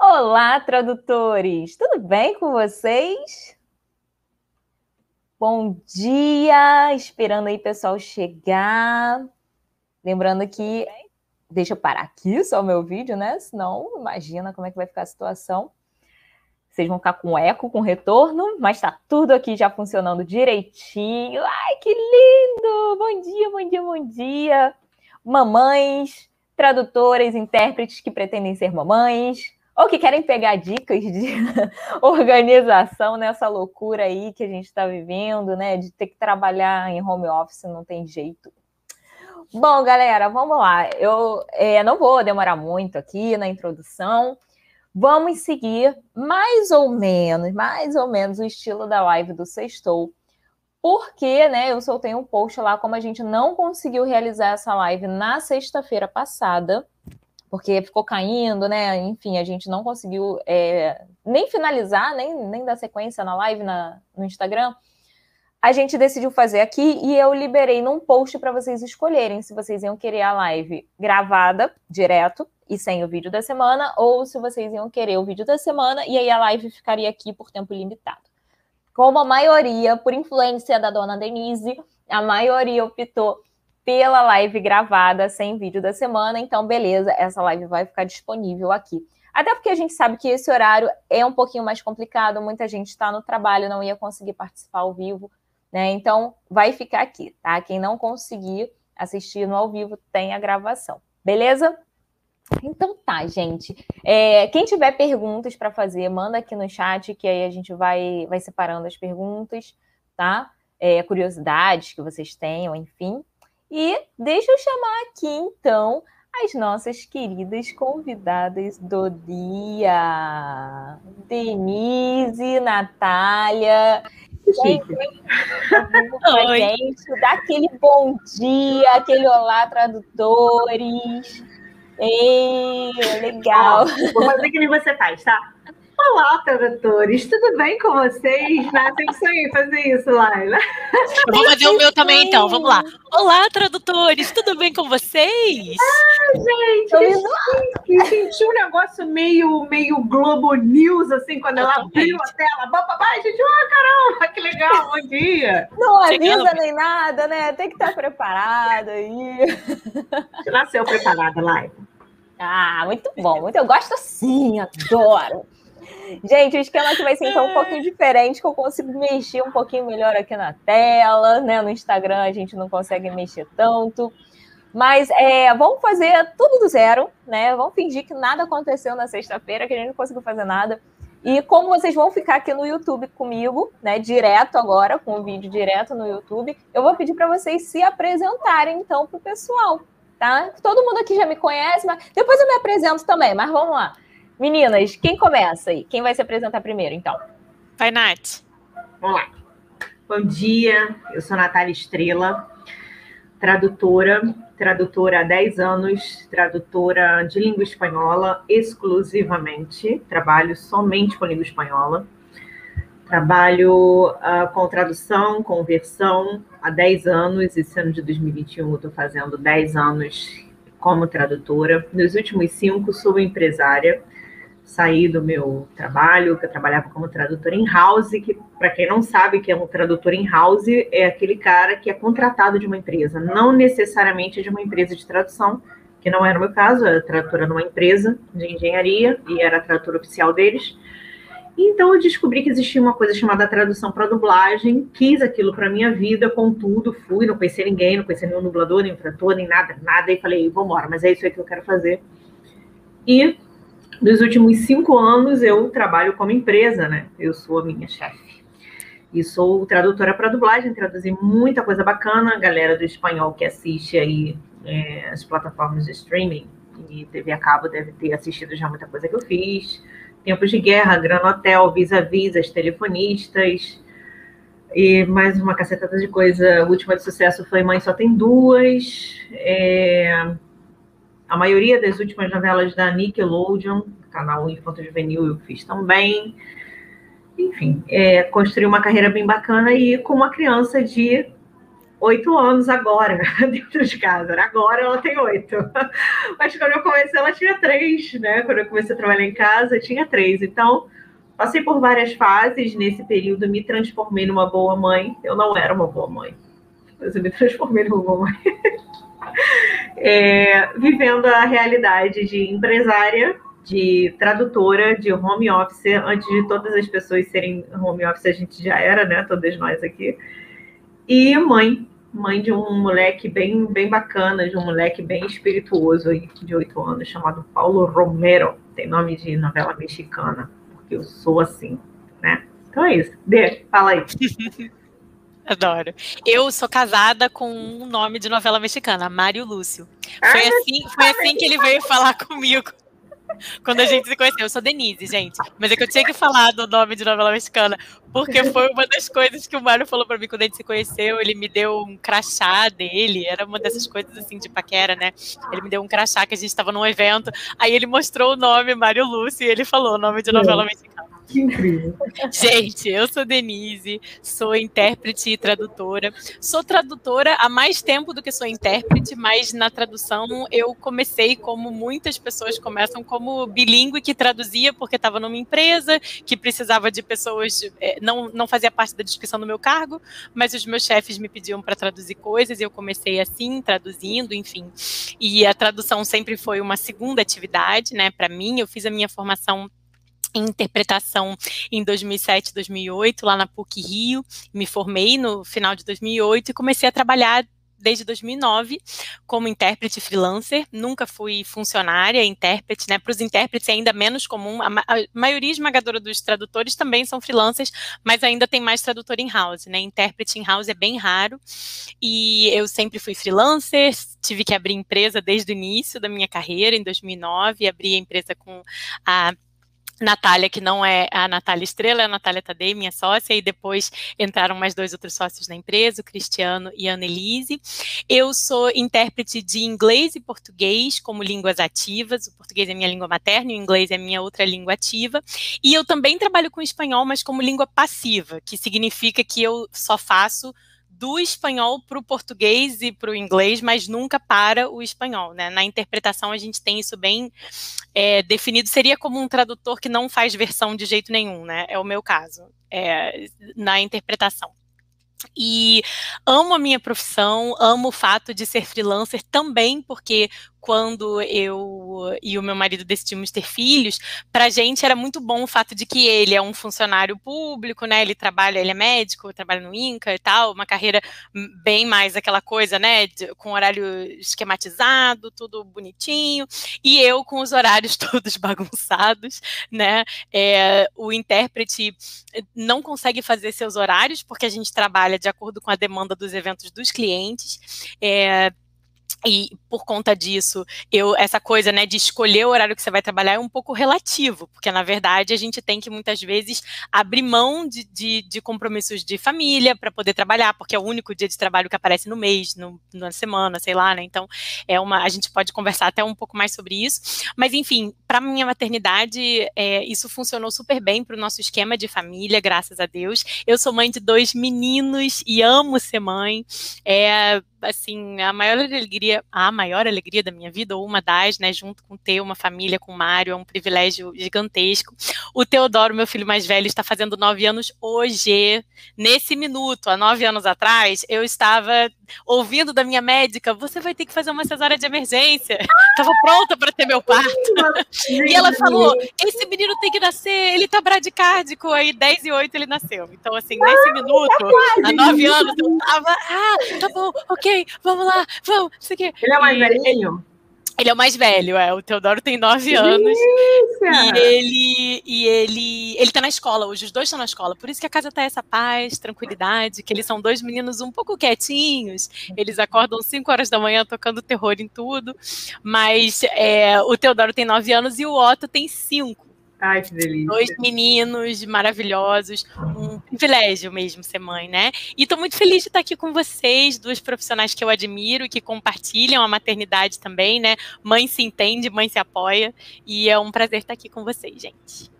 Olá, tradutores! Tudo bem com vocês? Bom dia! Esperando aí o pessoal chegar. Lembrando que deixa eu parar aqui só o meu vídeo, né? Senão, imagina como é que vai ficar a situação. Vocês vão ficar com eco, com retorno, mas tá tudo aqui já funcionando direitinho. Ai, que lindo! Bom dia, bom dia, bom dia! Mamães, tradutoras, intérpretes que pretendem ser mamães, ou que querem pegar dicas de organização nessa loucura aí que a gente está vivendo, né? De ter que trabalhar em home office, não tem jeito. Bom, galera, vamos lá. Eu é, não vou demorar muito aqui na introdução. Vamos seguir mais ou menos, mais ou menos o estilo da live do Sextou. Porque, né, eu soltei um post lá como a gente não conseguiu realizar essa live na sexta-feira passada porque ficou caindo, né? Enfim, a gente não conseguiu é, nem finalizar, nem, nem dar sequência na live na, no Instagram. A gente decidiu fazer aqui e eu liberei num post para vocês escolherem se vocês iam querer a live gravada, direto, e sem o vídeo da semana, ou se vocês iam querer o vídeo da semana e aí a live ficaria aqui por tempo limitado. Como a maioria, por influência da dona Denise, a maioria optou pela live gravada sem vídeo da semana. Então, beleza, essa live vai ficar disponível aqui. Até porque a gente sabe que esse horário é um pouquinho mais complicado, muita gente está no trabalho, não ia conseguir participar ao vivo, né? Então, vai ficar aqui, tá? Quem não conseguir assistir no ao vivo tem a gravação, beleza? Então tá, gente. É, quem tiver perguntas para fazer, manda aqui no chat, que aí a gente vai, vai separando as perguntas, tá? É, curiosidades que vocês tenham, enfim. E deixa eu chamar aqui, então, as nossas queridas convidadas do dia. Denise, Natália. Gente, Oi. gente, dá aquele bom dia, aquele olá, tradutores. Ei, legal. Vou fazer que nem você faz, tá? Olá, tradutores, tudo bem com vocês? Né? Tem que sair fazer isso, Laila. Vou fazer o meu também, então. Vamos lá. Olá, tradutores, tudo bem com vocês? Ah, gente, que senti um negócio meio, meio Globo News, assim, quando ela abriu a tela. Papai, gente, oh, caramba, que legal, bom dia. Não avisa nem nada, né? Tem que estar preparada aí. Nasceu preparada, Laila. Ah, muito bom. Muito, eu gosto assim, adoro. Gente, o esquema aqui vai ser então um pouquinho diferente, que eu consigo mexer um pouquinho melhor aqui na tela, né? No Instagram a gente não consegue mexer tanto. Mas é, vamos fazer tudo do zero, né? Vamos fingir que nada aconteceu na sexta-feira, que a gente não conseguiu fazer nada. E como vocês vão ficar aqui no YouTube comigo, né, direto agora, com o vídeo direto no YouTube, eu vou pedir para vocês se apresentarem então para o pessoal, tá? Todo mundo aqui já me conhece, mas depois eu me apresento também, mas vamos lá. Meninas, quem começa aí? Quem vai se apresentar primeiro, então? Vai, Nath. Vamos lá. Bom dia, eu sou Natália Estrela, tradutora, tradutora há 10 anos, tradutora de língua espanhola exclusivamente, trabalho somente com língua espanhola. Trabalho uh, com tradução, conversão há 10 anos, esse ano de 2021 eu estou fazendo 10 anos como tradutora. Nos últimos cinco, sou empresária saí do meu trabalho, que eu trabalhava como tradutor em house, que para quem não sabe que é um tradutor em house, é aquele cara que é contratado de uma empresa, não necessariamente de uma empresa de tradução, que não era o meu caso, eu era tradutora numa empresa de engenharia e era tradutora oficial deles. Então eu descobri que existia uma coisa chamada tradução para dublagem, quis aquilo para minha vida, contudo, fui, não conhecia ninguém, não conhecia nenhum dublador, nem tradutor, nem nada, nada, e falei, vamos embora, mas é isso aí que eu quero fazer. E nos últimos cinco anos eu trabalho como empresa, né? Eu sou a minha chefe. E sou tradutora para dublagem, traduzi muita coisa bacana. A galera do espanhol que assiste aí é, as plataformas de streaming e TV a cabo deve ter assistido já muita coisa que eu fiz. Tempos de Guerra, Gran Hotel, Vis-a-Vis, As Telefonistas, e mais uma cacetada de coisa. A última de sucesso foi Mãe Só Tem Duas. É, a maioria das últimas novelas da Nickelodeon, canal Infanto Juvenil, eu fiz também. Enfim, é, construí uma carreira bem bacana e com uma criança de oito anos agora dentro de casa. Agora ela tem oito. Mas quando eu comecei, ela tinha três, né? Quando eu comecei a trabalhar em casa, tinha três. Então, passei por várias fases nesse período, me transformei numa boa mãe. Eu não era uma boa mãe, mas eu me transformei numa boa mãe. é, vivendo a realidade de empresária, de tradutora, de home office. Antes de todas as pessoas serem home office, a gente já era, né? Todas nós aqui. E mãe, mãe de um moleque bem, bem bacana, de um moleque bem espirituoso aí, de oito anos, chamado Paulo Romero. Tem nome de novela mexicana, porque eu sou assim, né? Então é isso. Dê, fala aí. Adoro. Eu sou casada com um nome de novela mexicana, Mário Lúcio. Foi assim, foi assim que ele veio falar comigo. Quando a gente se conheceu, eu sou Denise, gente. Mas é que eu tinha que falar do nome de novela mexicana, porque foi uma das coisas que o Mário falou para mim quando a gente se conheceu. Ele me deu um crachá dele, era uma dessas coisas assim de paquera, né? Ele me deu um crachá que a gente estava num evento, aí ele mostrou o nome Mário Lúcio e ele falou o nome de novela mexicana. Que incrível. Gente, eu sou Denise, sou intérprete e tradutora. Sou tradutora há mais tempo do que sou intérprete, mas na tradução eu comecei como muitas pessoas começam como bilíngue que traduzia porque estava numa empresa que precisava de pessoas, é, não, não fazia parte da descrição do meu cargo, mas os meus chefes me pediam para traduzir coisas e eu comecei assim, traduzindo, enfim. E a tradução sempre foi uma segunda atividade, né, para mim. Eu fiz a minha formação em interpretação em 2007, 2008, lá na PUC Rio. Me formei no final de 2008 e comecei a trabalhar desde 2009 como intérprete freelancer. Nunca fui funcionária, intérprete, né? Para os intérpretes é ainda menos comum. A, ma a, maioria esmagadora dos tradutores também são freelancers, mas ainda tem mais tradutor in-house, né? Intérprete in-house é bem raro. E eu sempre fui freelancer, tive que abrir empresa desde o início da minha carreira, em 2009, abri a empresa com a Natália, que não é a Natália Estrela, é a Natália Tadei, minha sócia, e depois entraram mais dois outros sócios na empresa, o Cristiano e a Annelise. Eu sou intérprete de inglês e português como línguas ativas, o português é minha língua materna e o inglês é minha outra língua ativa. E eu também trabalho com espanhol, mas como língua passiva, que significa que eu só faço do espanhol para o português e para o inglês, mas nunca para o espanhol. Né? Na interpretação, a gente tem isso bem é, definido. Seria como um tradutor que não faz versão de jeito nenhum, né? É o meu caso, é, na interpretação. E amo a minha profissão, amo o fato de ser freelancer também, porque quando eu e o meu marido decidimos ter filhos, para a gente era muito bom o fato de que ele é um funcionário público, né? Ele trabalha, ele é médico, trabalha no INCA e tal, uma carreira bem mais aquela coisa, né? De, com horário esquematizado, tudo bonitinho, e eu com os horários todos bagunçados, né? É, o intérprete não consegue fazer seus horários porque a gente trabalha de acordo com a demanda dos eventos dos clientes. É, e por conta disso, eu essa coisa, né, de escolher o horário que você vai trabalhar é um pouco relativo, porque na verdade a gente tem que muitas vezes abrir mão de, de, de compromissos de família para poder trabalhar, porque é o único dia de trabalho que aparece no mês, no, na semana, sei lá, né? Então é uma, a gente pode conversar até um pouco mais sobre isso. Mas enfim, para minha maternidade, é, isso funcionou super bem para o nosso esquema de família, graças a Deus. Eu sou mãe de dois meninos e amo ser mãe. É, assim, a maior alegria, a maior alegria da minha vida, ou uma das, né, junto com ter uma família com o Mário, é um privilégio gigantesco. O Teodoro, meu filho mais velho, está fazendo nove anos hoje. Nesse minuto, há nove anos atrás, eu estava ouvindo da minha médica, você vai ter que fazer uma cesárea de emergência. Estava pronta para ter meu parto. e ela falou, esse menino tem que nascer, ele tá bradicárdico, aí 10 e 8 ele nasceu. Então, assim, nesse minuto, há nove anos, eu tava, ah, tá bom, ok, vamos lá, vamos, isso aqui. Ele é mais velhinho? Ele é o mais velho, é. O Teodoro tem nove anos. E ele, e ele, ele tá na escola hoje, os dois estão na escola. Por isso que a casa tá essa paz, tranquilidade, que eles são dois meninos um pouco quietinhos. Eles acordam cinco horas da manhã tocando terror em tudo. Mas é, o Teodoro tem nove anos e o Otto tem cinco. Ai, que delícia. Dois meninos maravilhosos, um privilégio mesmo ser mãe, né? E estou muito feliz de estar aqui com vocês, duas profissionais que eu admiro e que compartilham a maternidade também, né? Mãe se entende, mãe se apoia, e é um prazer estar aqui com vocês, gente.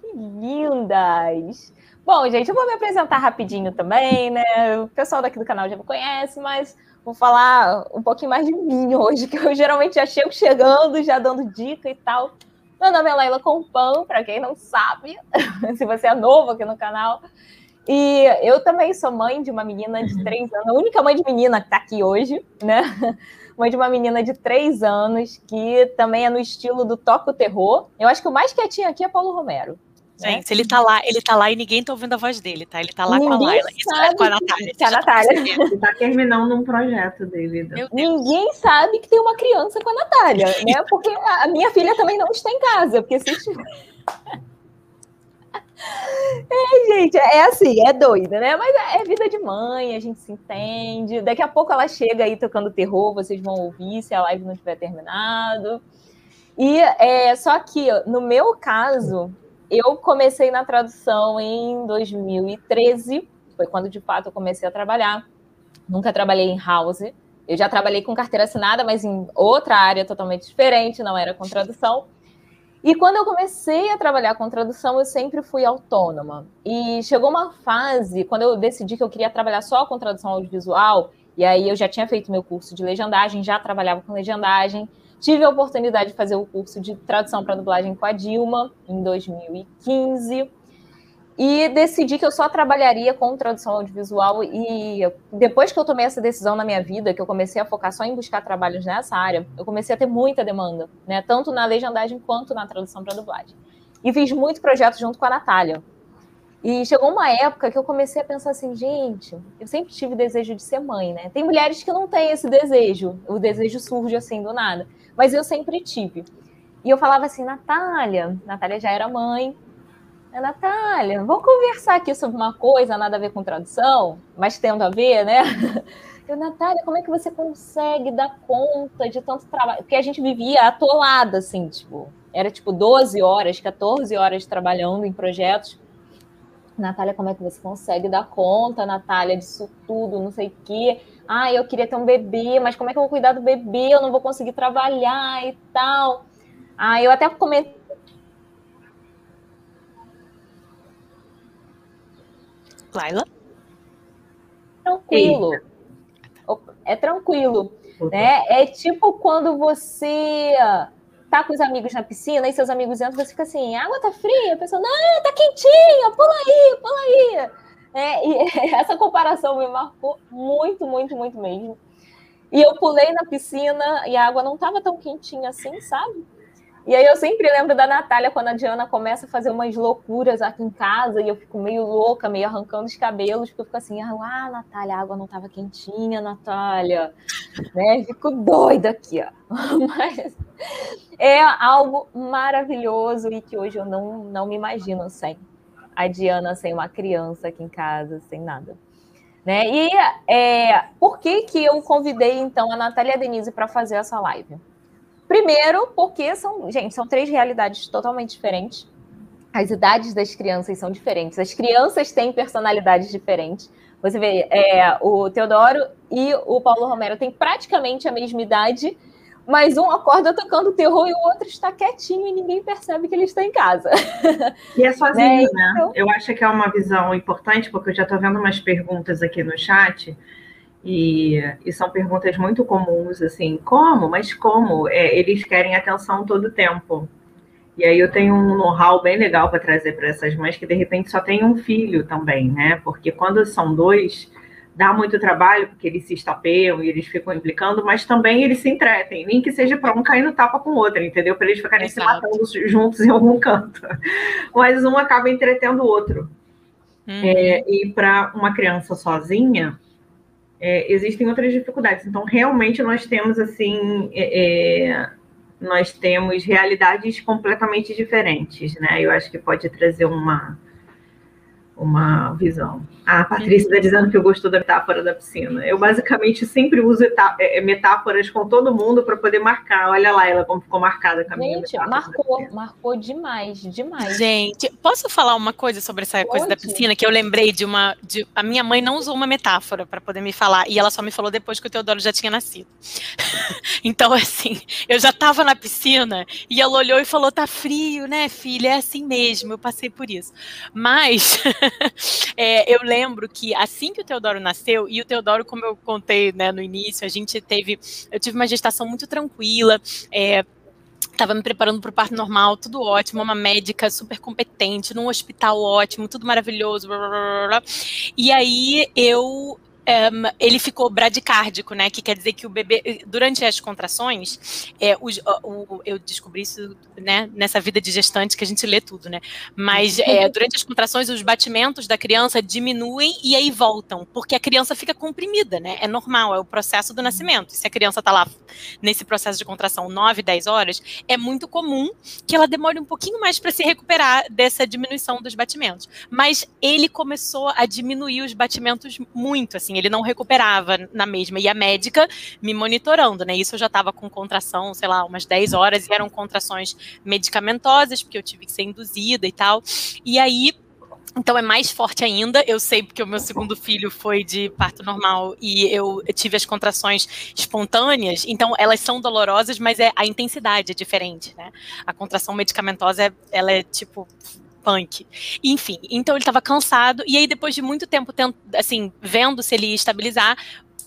Que lindas! Bom, gente, eu vou me apresentar rapidinho também, né? O pessoal daqui do canal já me conhece, mas vou falar um pouquinho mais de mim hoje, que eu geralmente já chego chegando, já dando dica e tal. Meu nome é Laila Compan, para quem não sabe, se você é novo aqui no canal. E eu também sou mãe de uma menina de três anos, a única mãe de menina que está aqui hoje, né? Mãe de uma menina de três anos, que também é no estilo do toco terror. Eu acho que o mais quietinho aqui é Paulo Romero. Né? Gente, ele tá lá, ele tá lá e ninguém tá ouvindo a voz dele, tá? Ele tá lá Ninguém com a Laila. Isso é com a Natália. Que a Natália. Ele tá terminando um projeto dele. Ninguém sabe que tem uma criança com a Natália, né? Porque a minha filha também não está em casa, porque se É, gente, é assim, é doida, né? Mas é vida de mãe, a gente se entende. Daqui a pouco ela chega aí tocando terror, vocês vão ouvir se a live não tiver terminado. E é, só que no meu caso, eu comecei na tradução em 2013, foi quando de fato eu comecei a trabalhar. Nunca trabalhei em house. Eu já trabalhei com carteira assinada, mas em outra área totalmente diferente, não era com tradução. E quando eu comecei a trabalhar com tradução, eu sempre fui autônoma. E chegou uma fase, quando eu decidi que eu queria trabalhar só com tradução audiovisual, e aí eu já tinha feito meu curso de legendagem, já trabalhava com legendagem, Tive a oportunidade de fazer o curso de tradução para dublagem com a Dilma em 2015 e decidi que eu só trabalharia com tradução audiovisual e depois que eu tomei essa decisão na minha vida, que eu comecei a focar só em buscar trabalhos nessa área, eu comecei a ter muita demanda, né, tanto na legendagem quanto na tradução para dublagem. E fiz muito projeto junto com a Natália. E chegou uma época que eu comecei a pensar assim, gente, eu sempre tive desejo de ser mãe, né? Tem mulheres que não têm esse desejo, o desejo surge assim do nada mas eu sempre tive. E eu falava assim, Natália, Natália já era mãe. Natália, vamos conversar aqui sobre uma coisa, nada a ver com tradução, mas tendo a ver, né? Eu, Natália, como é que você consegue dar conta de tanto trabalho? Porque a gente vivia atolada, assim, tipo, era tipo 12 horas, 14 horas trabalhando em projetos. Natália, como é que você consegue dar conta, Natália, disso tudo, não sei o quê? Ah, eu queria ter um bebê, mas como é que eu vou cuidar do bebê? Eu não vou conseguir trabalhar e tal. Ah, eu até comentei. Laila? Tranquilo. É tranquilo. Né? É tipo quando você tá com os amigos na piscina e seus amigos entram, você fica assim, a água tá fria, a pessoa, não, tá quentinha, pula aí, pula aí. É, e essa comparação me marcou muito, muito, muito mesmo. E eu pulei na piscina e a água não estava tão quentinha assim, sabe? E aí eu sempre lembro da Natália quando a Diana começa a fazer umas loucuras aqui em casa e eu fico meio louca, meio arrancando os cabelos, porque eu fico assim, ah, Natália, a água não estava quentinha, Natália. Né? Fico doida aqui, ó. Mas é algo maravilhoso e que hoje eu não, não me imagino sem a Diana sem uma criança aqui em casa, sem nada. Né? E é, por que, que eu convidei, então, a Natália Denise para fazer essa live? Primeiro, porque são, gente, são três realidades totalmente diferentes. As idades das crianças são diferentes. As crianças têm personalidades diferentes. Você vê, é, o Teodoro e o Paulo Romero têm praticamente a mesma idade, mas um acorda tocando terror e o outro está quietinho e ninguém percebe que ele está em casa. E é sozinho, né? né? Eu acho que é uma visão importante, porque eu já estou vendo umas perguntas aqui no chat, e, e, são perguntas muito comuns, assim, como? Mas como? É, eles querem atenção todo o tempo. E aí eu tenho um know-how bem legal para trazer para essas mães que de repente só tem um filho também, né? Porque quando são dois, dá muito trabalho, porque eles se estapeiam e eles ficam implicando, mas também eles se entretem, nem que seja para um cair no tapa com o outro, entendeu? Para eles ficarem Exato. se matando juntos em algum canto. Mas um acaba entretendo o outro. Uhum. É, e para uma criança sozinha, é, existem outras dificuldades. Então, realmente, nós temos, assim, é, é nós temos realidades completamente diferentes, né? Eu acho que pode trazer uma uma visão. A Patrícia está dizendo que eu gostou da metáfora da piscina. Eu basicamente sempre uso é, é, metáforas com todo mundo para poder marcar. Olha lá ela como ficou marcada com a minha Gente, marcou, marcou demais, demais. Gente, posso falar uma coisa sobre essa Pode. coisa da piscina que eu lembrei de uma de, a minha mãe não usou uma metáfora para poder me falar e ela só me falou depois que o Teodoro já tinha nascido. então assim, eu já estava na piscina e ela olhou e falou: "Tá frio, né, filha? É assim mesmo, eu passei por isso". Mas é, eu lembro que assim que o Teodoro nasceu, e o Teodoro, como eu contei né, no início, a gente teve. Eu tive uma gestação muito tranquila. É, Estava me preparando para o parto normal, tudo ótimo, uma médica super competente, num hospital ótimo, tudo maravilhoso. Blá, blá, blá, e aí eu um, ele ficou bradicárdico, né? Que quer dizer que o bebê, durante as contrações, é, o, o, eu descobri isso né, nessa vida de gestante que a gente lê tudo, né? Mas é, durante as contrações, os batimentos da criança diminuem e aí voltam, porque a criança fica comprimida, né? É normal, é o processo do nascimento. Se a criança está lá nesse processo de contração 9, 10 horas, é muito comum que ela demore um pouquinho mais para se recuperar dessa diminuição dos batimentos. Mas ele começou a diminuir os batimentos muito, assim ele não recuperava na mesma. E a médica me monitorando, né? Isso eu já estava com contração, sei lá, umas 10 horas, e eram contrações medicamentosas, porque eu tive que ser induzida e tal. E aí então é mais forte ainda. Eu sei porque o meu segundo filho foi de parto normal e eu tive as contrações espontâneas. Então elas são dolorosas, mas é a intensidade é diferente, né? A contração medicamentosa é, ela é tipo punk. Enfim, então ele estava cansado, e aí depois de muito tempo, assim, vendo se ele ia estabilizar,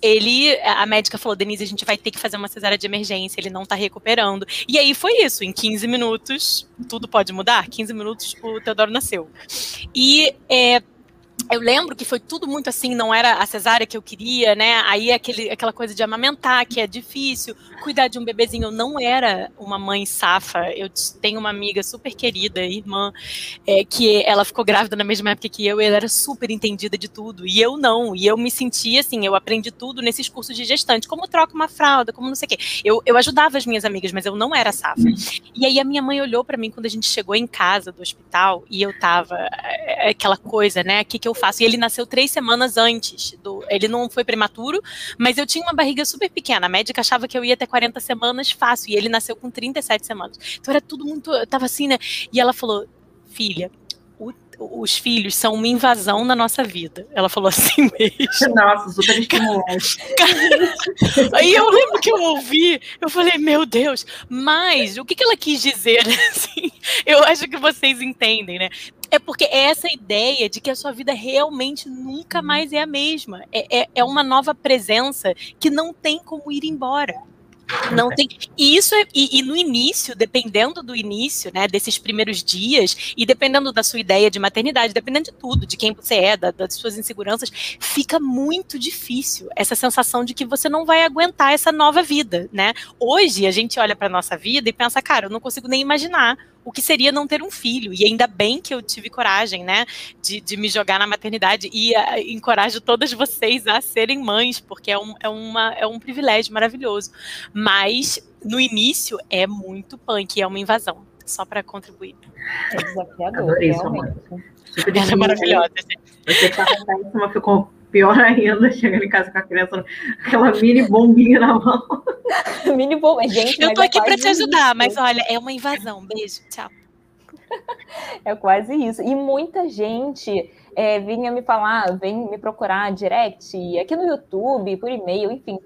ele, a médica falou, Denise, a gente vai ter que fazer uma cesárea de emergência, ele não tá recuperando. E aí foi isso, em 15 minutos, tudo pode mudar, 15 minutos o Teodoro nasceu. E é, eu lembro que foi tudo muito assim, não era a cesárea que eu queria, né? Aí aquele, aquela coisa de amamentar, que é difícil, cuidar de um bebezinho. Eu não era uma mãe safa. Eu tenho uma amiga super querida, irmã, é, que ela ficou grávida na mesma época que eu, e ela era super entendida de tudo. E eu não. E eu me sentia assim, eu aprendi tudo nesses cursos de gestante, como troca uma fralda, como não sei o quê. Eu, eu ajudava as minhas amigas, mas eu não era safa. E aí a minha mãe olhou para mim quando a gente chegou em casa do hospital e eu tava é, é, aquela coisa, né? O que, que eu faço? E ele nasceu três semanas antes. Do, ele não foi prematuro, mas eu tinha uma barriga super pequena. A médica achava que eu ia ter 40 semanas fácil. E ele nasceu com 37 semanas. Então era tudo muito. Eu tava assim, né? E ela falou: filha, os filhos são uma invasão na nossa vida. Ela falou assim mesmo. Nossa, super estimulante. Aí eu lembro que eu ouvi, eu falei, meu Deus, mas o que, que ela quis dizer? Assim, eu acho que vocês entendem, né? É porque é essa ideia de que a sua vida realmente nunca mais é a mesma. É, é, é uma nova presença que não tem como ir embora. Não tem. E isso é, e, e, no início, dependendo do início, né, desses primeiros dias, e dependendo da sua ideia de maternidade, dependendo de tudo, de quem você é, da, das suas inseguranças, fica muito difícil essa sensação de que você não vai aguentar essa nova vida, né? Hoje a gente olha para nossa vida e pensa, cara, eu não consigo nem imaginar o que seria não ter um filho. E ainda bem que eu tive coragem, né, de, de me jogar na maternidade e uh, encorajo todas vocês a serem mães, porque é um, é, uma, é um privilégio maravilhoso. Mas no início é muito punk, é uma invasão. Só para contribuir. É desafiador. Adorei sua mãe. Ela é maravilhosa. Você tá isso, mas ficou pior ainda, chegando em casa com a criança, aquela mini bombinha na mão. mini bombinha, gente. Eu tô é aqui para te ajudar, isso. mas olha, é uma invasão. Beijo, tchau. É quase isso. E muita gente é, vinha me falar, vem me procurar direct, aqui no YouTube, por e-mail, enfim,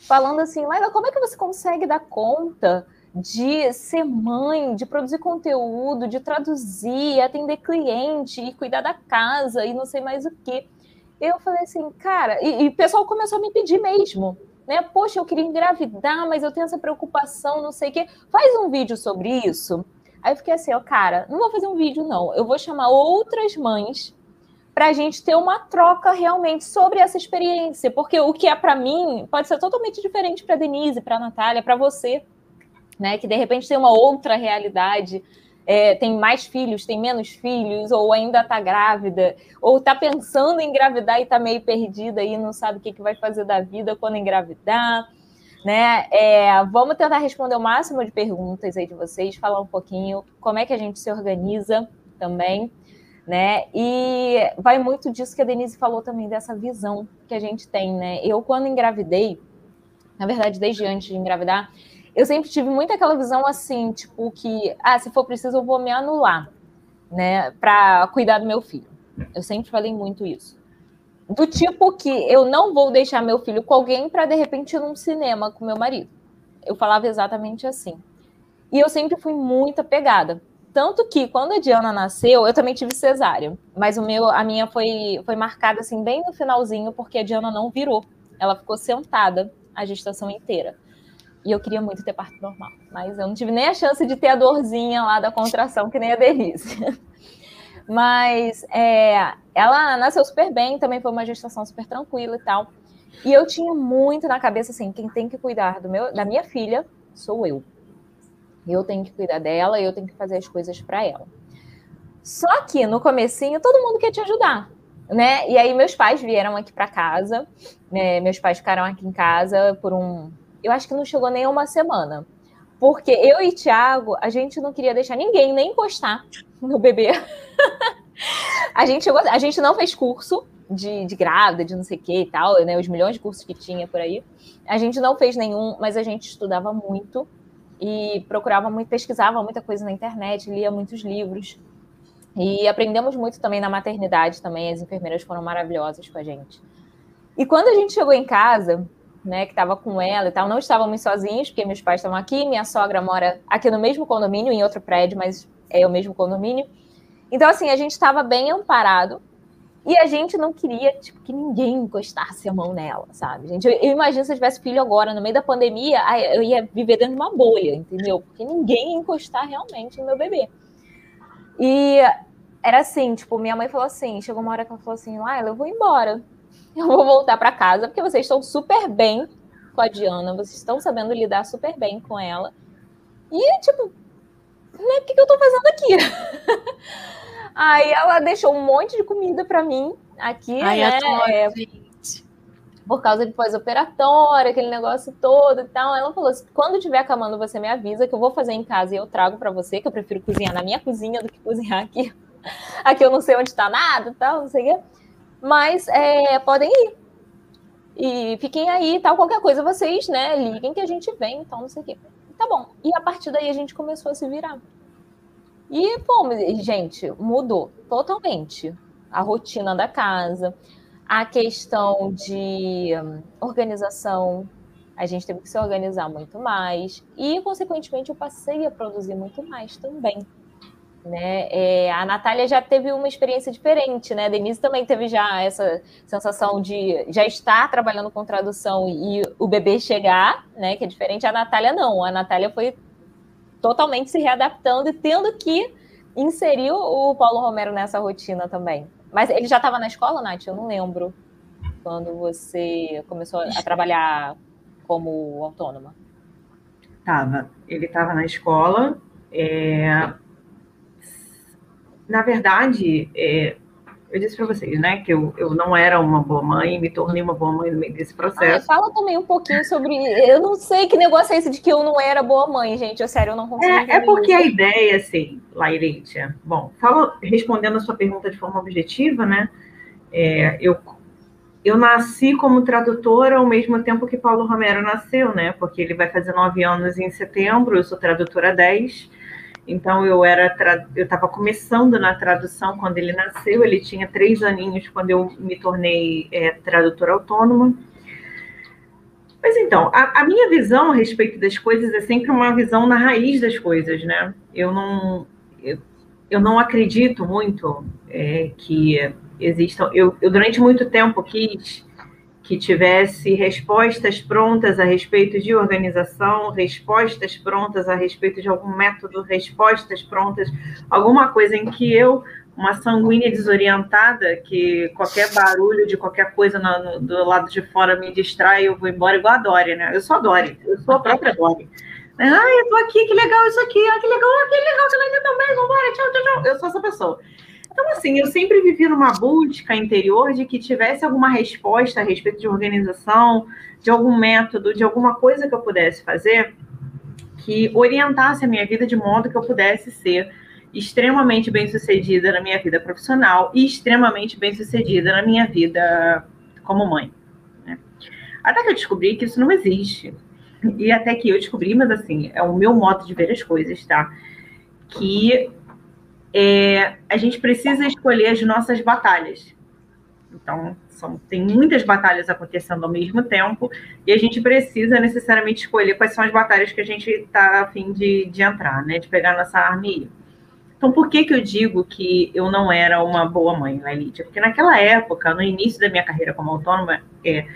falando assim, Laila, como é que você consegue dar conta de ser mãe, de produzir conteúdo, de traduzir, atender cliente e cuidar da casa e não sei mais o que eu falei assim, cara, e, e o pessoal começou a me pedir mesmo, né? Poxa, eu queria engravidar, mas eu tenho essa preocupação, não sei o quê. Faz um vídeo sobre isso. Aí eu fiquei assim, ó, cara, não vou fazer um vídeo, não. Eu vou chamar outras mães para a gente ter uma troca realmente sobre essa experiência, porque o que é para mim pode ser totalmente diferente para Denise, para Natália, para você, né? Que de repente tem uma outra realidade é, tem mais filhos, tem menos filhos, ou ainda está grávida, ou está pensando em engravidar e está meio perdida e não sabe o que, que vai fazer da vida quando engravidar. Né? É, vamos tentar responder o máximo de perguntas aí de vocês, falar um pouquinho como é que a gente se organiza também, né? E vai muito disso que a Denise falou também, dessa visão que a gente tem, né? Eu, quando engravidei, na verdade, desde antes de engravidar, eu sempre tive muito aquela visão assim, tipo, que, ah, se for preciso, eu vou me anular, né, para cuidar do meu filho. Eu sempre falei muito isso. Do tipo que eu não vou deixar meu filho com alguém para de repente ir num cinema com meu marido. Eu falava exatamente assim. E eu sempre fui muito apegada. Tanto que quando a Diana nasceu, eu também tive cesárea, mas o meu, a minha foi, foi marcada assim bem no finalzinho, porque a Diana não virou. Ela ficou sentada a gestação inteira. E eu queria muito ter parto normal, mas eu não tive nem a chance de ter a dorzinha lá da contração, que nem a Denise. Mas é, ela nasceu super bem, também foi uma gestação super tranquila e tal. E eu tinha muito na cabeça assim, quem tem que cuidar do meu, da minha filha sou eu. Eu tenho que cuidar dela, eu tenho que fazer as coisas para ela. Só que no comecinho todo mundo quer te ajudar, né? E aí meus pais vieram aqui para casa, né? meus pais ficaram aqui em casa por um, eu acho que não chegou nem uma semana, porque eu e Thiago a gente não queria deixar ninguém nem encostar no bebê. a gente chegou, a gente não fez curso de, de grávida, de não sei o que e tal, né? Os milhões de cursos que tinha por aí. A gente não fez nenhum, mas a gente estudava muito e procurava muito, pesquisava muita coisa na internet, lia muitos livros. E aprendemos muito também na maternidade também, as enfermeiras foram maravilhosas com a gente. E quando a gente chegou em casa, né, que estava com ela e tal, não estávamos sozinhos, porque meus pais estavam aqui, minha sogra mora aqui no mesmo condomínio, em outro prédio, mas é o mesmo condomínio. Então, assim, a gente estava bem amparado e a gente não queria tipo, que ninguém encostasse a mão nela, sabe? Gente, eu, eu, imagino se eu tivesse filho agora, no meio da pandemia, eu ia viver dentro de uma bolha, entendeu? Porque ninguém ia encostar realmente no meu bebê. E era assim, tipo, minha mãe falou assim, chegou uma hora que ela falou assim, Laila, eu vou embora. Eu vou voltar para casa, porque vocês estão super bem com a Diana, vocês estão sabendo lidar super bem com ela. E, tipo, né, o que, que eu tô fazendo aqui? Aí ela deixou um monte de comida para mim aqui, Ai, né? É, por causa de pós-operatório, aquele negócio todo e tal. Ela falou: assim, quando tiver acamando, você me avisa que eu vou fazer em casa e eu trago para você, que eu prefiro cozinhar na minha cozinha do que cozinhar aqui. Aqui eu não sei onde está nada e tal, não sei o quê. Mas é, podem ir. E fiquem aí tal, qualquer coisa vocês, né, liguem que a gente vem, então não sei o quê. Tá bom. E a partir daí a gente começou a se virar. E, pô, gente, mudou totalmente a rotina da casa, a questão de hum, organização. A gente teve que se organizar muito mais e, consequentemente, eu passei a produzir muito mais também. Né? É, a Natália já teve uma experiência diferente, né? A Denise também teve já essa sensação de já estar trabalhando com tradução e o bebê chegar, né? Que é diferente. A Natália não. A Natália foi totalmente se readaptando e tendo que inserir o Paulo Romero nessa rotina também. Mas ele já estava na escola, Nath? Eu não lembro quando você começou a trabalhar como autônoma. Tava. Ele estava na escola. É... Na verdade, é eu disse para vocês, né, que eu, eu não era uma boa mãe, me tornei uma boa mãe no meio desse processo. Ah, fala também um pouquinho sobre. Eu não sei que negócio é esse de que eu não era boa mãe, gente. Eu sério, eu não consigo. É, é porque isso. a ideia, assim, Lairitia. Bom, falo, respondendo a sua pergunta de forma objetiva, né? É, eu, eu nasci como tradutora ao mesmo tempo que Paulo Romero nasceu, né? Porque ele vai fazer nove anos em setembro, eu sou tradutora 10. Então eu era eu estava começando na tradução quando ele nasceu. Ele tinha três aninhos quando eu me tornei é, tradutora autônoma. Mas então, a, a, minha visão a respeito das coisas é sempre uma visão na raiz das coisas, né? Eu não eu, eu não acredito muito é, que existam. Eu, eu durante muito tempo quis que tivesse respostas prontas a respeito de organização, respostas prontas a respeito de algum método, respostas prontas, alguma coisa em que eu, uma sanguínea desorientada, que qualquer barulho de qualquer coisa no, no, do lado de fora me distrai, eu vou embora igual a Dori, né? Eu sou a Dori, eu sou a própria Dori. Ah, eu tô aqui, que legal isso aqui, ah, que legal, ah, que legal, que legal também, vambora, tchau, tchau, tchau. Eu sou essa pessoa. Então, assim, eu sempre vivi numa busca interior de que tivesse alguma resposta a respeito de organização, de algum método, de alguma coisa que eu pudesse fazer que orientasse a minha vida de modo que eu pudesse ser extremamente bem sucedida na minha vida profissional e extremamente bem sucedida na minha vida como mãe. Né? Até que eu descobri que isso não existe. E até que eu descobri, mas assim, é o meu modo de ver as coisas, tá? Que é, a gente precisa escolher as nossas batalhas. Então, são, tem muitas batalhas acontecendo ao mesmo tempo e a gente precisa necessariamente escolher quais são as batalhas que a gente está a fim de, de entrar, né? De pegar nossa arma e ir. Então, por que, que eu digo que eu não era uma boa mãe, né? Porque naquela época, no início da minha carreira como autônoma, é,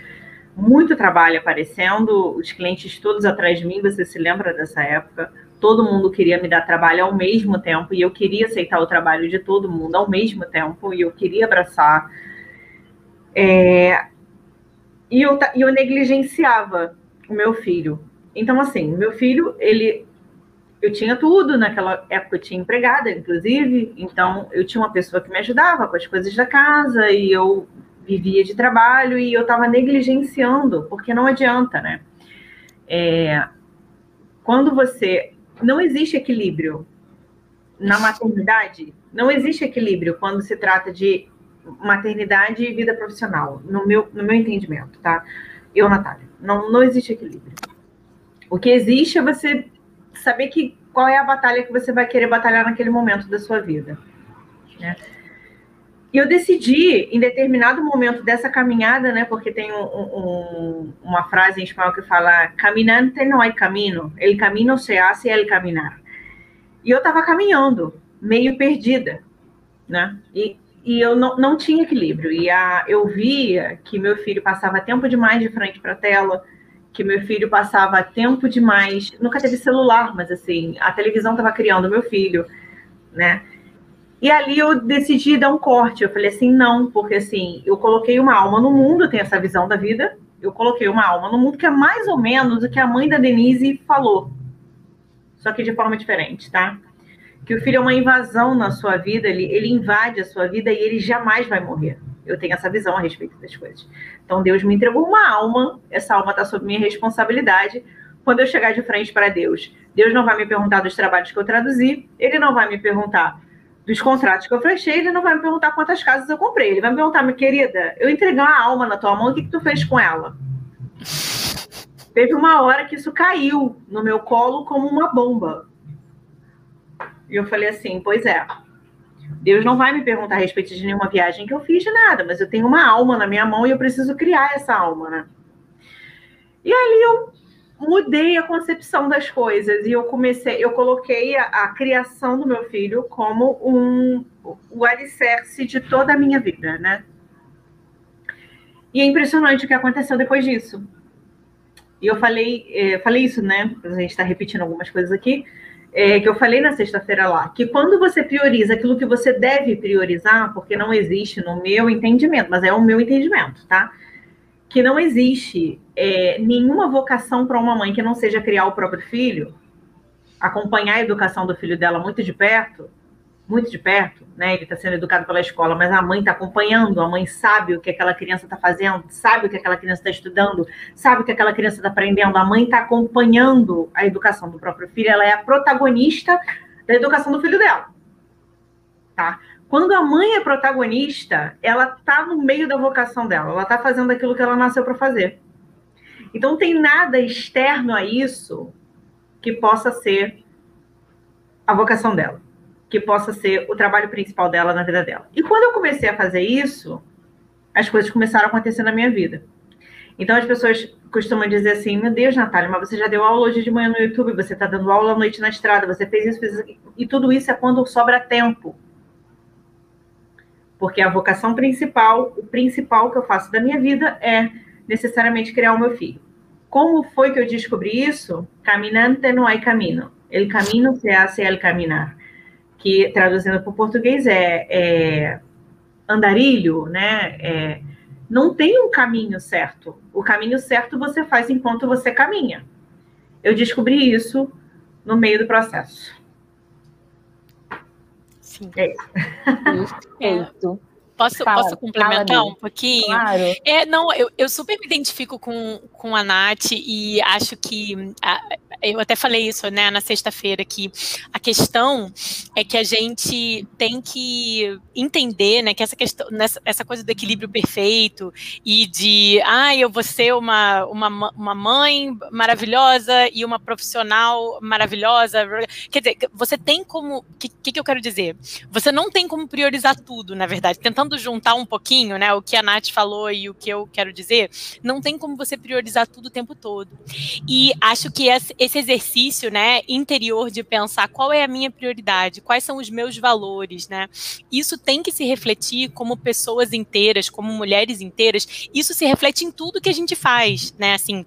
muito trabalho aparecendo, os clientes todos atrás de mim, você se lembra dessa época? Todo mundo queria me dar trabalho ao mesmo tempo e eu queria aceitar o trabalho de todo mundo ao mesmo tempo e eu queria abraçar. É, e eu, eu negligenciava o meu filho. Então, assim, meu filho, ele. Eu tinha tudo, naquela época eu tinha empregada, inclusive, então eu tinha uma pessoa que me ajudava com as coisas da casa e eu vivia de trabalho e eu estava negligenciando, porque não adianta, né? É, quando você. Não existe equilíbrio na maternidade, não existe equilíbrio quando se trata de maternidade e vida profissional, no meu, no meu entendimento, tá? Eu, Natália, não, não existe equilíbrio. O que existe é você saber que qual é a batalha que você vai querer batalhar naquele momento da sua vida. Né? E eu decidi, em determinado momento dessa caminhada, né, porque tem um, um, uma frase em espanhol que fala: caminante não é caminho, el camino se hace al caminar. E eu estava caminhando, meio perdida, né? E, e eu não, não tinha equilíbrio. E a, eu via que meu filho passava tempo demais de frente para a tela, que meu filho passava tempo demais. Nunca teve celular, mas assim, a televisão estava criando meu filho, né? E ali eu decidi dar um corte. Eu falei assim, não, porque assim, eu coloquei uma alma no mundo, tenho essa visão da vida. Eu coloquei uma alma no mundo que é mais ou menos o que a mãe da Denise falou. Só que de forma diferente, tá? Que o filho é uma invasão na sua vida, ele, ele invade a sua vida e ele jamais vai morrer. Eu tenho essa visão a respeito das coisas. Então Deus me entregou uma alma, essa alma está sob minha responsabilidade. Quando eu chegar de frente para Deus, Deus não vai me perguntar dos trabalhos que eu traduzi, ele não vai me perguntar dos contratos que eu fechei, ele não vai me perguntar quantas casas eu comprei. Ele vai me perguntar, minha querida, eu entreguei uma alma na tua mão, o que, que tu fez com ela? Teve uma hora que isso caiu no meu colo como uma bomba. E eu falei assim, pois é. Deus não vai me perguntar a respeito de nenhuma viagem que eu fiz de nada, mas eu tenho uma alma na minha mão e eu preciso criar essa alma, né? E ali eu mudei a concepção das coisas e eu comecei, eu coloquei a, a criação do meu filho como um o alicerce de toda a minha vida, né? E é impressionante o que aconteceu depois disso. E eu falei, é, falei isso, né? A gente está repetindo algumas coisas aqui, é, que eu falei na sexta-feira lá, que quando você prioriza aquilo que você deve priorizar, porque não existe no meu entendimento, mas é o meu entendimento, tá? Que não existe é, nenhuma vocação para uma mãe que não seja criar o próprio filho, acompanhar a educação do filho dela muito de perto, muito de perto, né? Ele está sendo educado pela escola, mas a mãe está acompanhando, a mãe sabe o que aquela criança está fazendo, sabe o que aquela criança está estudando, sabe o que aquela criança está aprendendo, a mãe está acompanhando a educação do próprio filho, ela é a protagonista da educação do filho dela, tá? Quando a mãe é protagonista, ela tá no meio da vocação dela, ela tá fazendo aquilo que ela nasceu para fazer. Então não tem nada externo a isso que possa ser a vocação dela, que possa ser o trabalho principal dela na vida dela. E quando eu comecei a fazer isso, as coisas começaram a acontecer na minha vida. Então as pessoas costumam dizer assim: Meu Deus, Natália, mas você já deu aula hoje de manhã no YouTube, você está dando aula à noite na estrada, você fez isso, fez isso. E tudo isso é quando sobra tempo porque a vocação principal, o principal que eu faço da minha vida é necessariamente criar o meu filho. Como foi que eu descobri isso? Caminante não é caminho. El camino se hace al caminar. Que, traduzindo para o português, é, é, andarilho, né? É, não tem um caminho certo. O caminho certo você faz enquanto você caminha. Eu descobri isso no meio do processo. Sim. É. Perfeito. Posso, fala, posso complementar um pouquinho? Claro. É, não, eu, eu super me identifico com, com a Nath e acho que a, eu até falei isso né, na sexta-feira, que a questão é que a gente tem que entender né, que essa questão, nessa, essa coisa do equilíbrio perfeito e de ah, eu vou ser uma, uma, uma mãe maravilhosa e uma profissional maravilhosa. Quer dizer, você tem como. O que, que, eu quero dizer? Você não tem como priorizar tudo, na verdade, tentando tentando juntar um pouquinho, né, o que a Nath falou e o que eu quero dizer, não tem como você priorizar tudo o tempo todo. E acho que esse, esse exercício, né, interior de pensar qual é a minha prioridade, quais são os meus valores, né? Isso tem que se refletir como pessoas inteiras, como mulheres inteiras. Isso se reflete em tudo que a gente faz, né? Assim,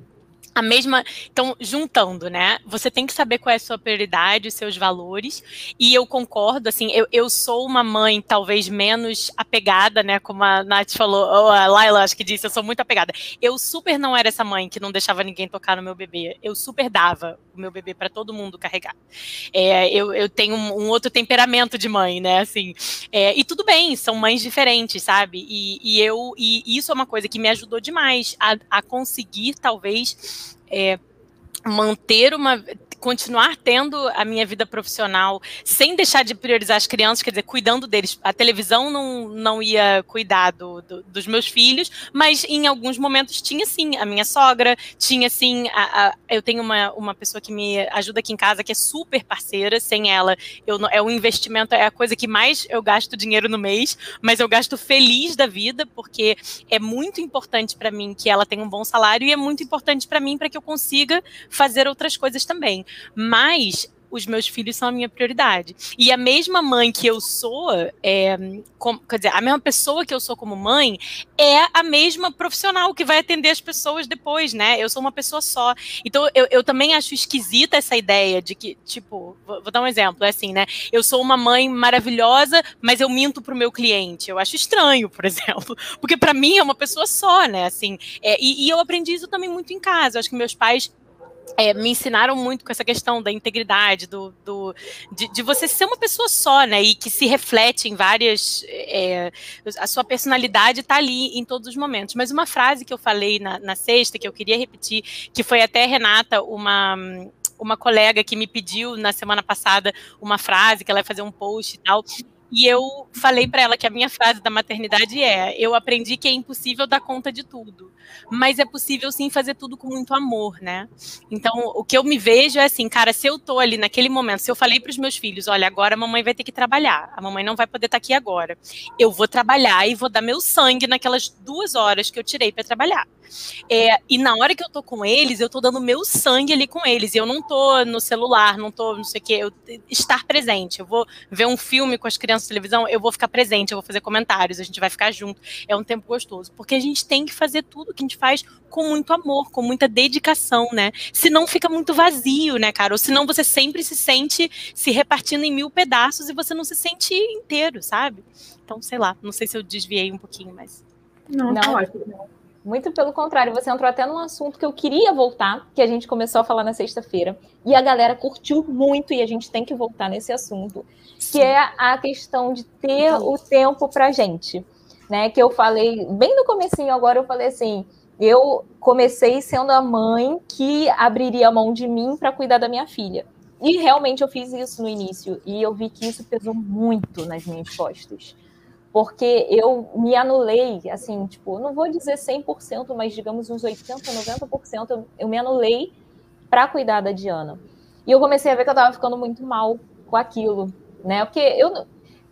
a mesma. Então, juntando, né? Você tem que saber qual é a sua prioridade, os seus valores. E eu concordo, assim, eu, eu sou uma mãe talvez menos apegada, né? Como a Nath falou, ou a Laila acho que disse, eu sou muito apegada. Eu super não era essa mãe que não deixava ninguém tocar no meu bebê. Eu super dava o meu bebê para todo mundo carregar. É, eu, eu tenho um, um, outro temperamento de mãe, né? Assim, é, e tudo bem, são mães diferentes, sabe? E, e eu e isso é uma coisa que me ajudou demais a, a conseguir, talvez é, manter uma continuar tendo a minha vida profissional sem deixar de priorizar as crianças, quer dizer, cuidando deles. A televisão não, não ia cuidar do, do, dos meus filhos, mas em alguns momentos tinha sim a minha sogra, tinha sim. A, a, eu tenho uma, uma pessoa que me ajuda aqui em casa que é super parceira, sem ela, eu, é um investimento, é a coisa que mais eu gasto dinheiro no mês, mas eu gasto feliz da vida, porque é muito importante para mim que ela tenha um bom salário e é muito importante para mim para que eu consiga fazer outras coisas também mas os meus filhos são a minha prioridade. E a mesma mãe que eu sou, é, com, quer dizer, a mesma pessoa que eu sou como mãe, é a mesma profissional que vai atender as pessoas depois, né? Eu sou uma pessoa só. Então, eu, eu também acho esquisita essa ideia de que, tipo, vou, vou, dar um exemplo, é assim, né? Eu sou uma mãe maravilhosa, mas eu minto pro meu cliente. Eu acho estranho, por exemplo, porque para mim é uma pessoa só, né? Assim, é, e, e eu aprendi isso também muito em casa. Eu acho que meus pais é, me ensinaram muito com essa questão da integridade, do, do de, de, você ser uma pessoa só, né? E que se reflete em várias. É, a sua personalidade está ali em todos os momentos. Mas uma frase que eu falei na, na sexta, que eu queria repetir, que foi até Renata, uma uma colega que me pediu na semana passada uma frase, que ela ia fazer um post e tal. E eu falei para ela que a minha frase da maternidade é: eu aprendi que é impossível dar conta de tudo, mas é possível sim fazer tudo com muito amor, né? Então, o que eu me vejo é assim, cara, se eu tô ali naquele momento, se eu falei para os meus filhos, olha, agora a mamãe vai ter que trabalhar, a mamãe não vai poder estar tá aqui agora. Eu vou trabalhar e vou dar meu sangue naquelas duas horas que eu tirei para trabalhar. É, e na hora que eu tô com eles, eu tô dando meu sangue ali com eles. E eu não tô no celular, não tô, não sei o quê. Eu, estar presente. Eu vou ver um filme com as crianças de televisão, eu vou ficar presente, eu vou fazer comentários, a gente vai ficar junto. É um tempo gostoso. Porque a gente tem que fazer tudo que a gente faz com muito amor, com muita dedicação, né? Senão fica muito vazio, né, cara? Ou senão você sempre se sente se repartindo em mil pedaços e você não se sente inteiro, sabe? Então, sei lá, não sei se eu desviei um pouquinho, mas. Não, não, tá ótimo. Muito pelo contrário, você entrou até num assunto que eu queria voltar, que a gente começou a falar na sexta-feira, e a galera curtiu muito, e a gente tem que voltar nesse assunto, que é a questão de ter o tempo pra gente. Né? Que eu falei, bem no comecinho agora, eu falei assim, eu comecei sendo a mãe que abriria a mão de mim para cuidar da minha filha. E realmente eu fiz isso no início, e eu vi que isso pesou muito nas minhas costas porque eu me anulei, assim, tipo, não vou dizer 100%, mas digamos uns 80%, 90% eu, eu me anulei para cuidar da Diana. E eu comecei a ver que eu estava ficando muito mal com aquilo, né? Porque eu,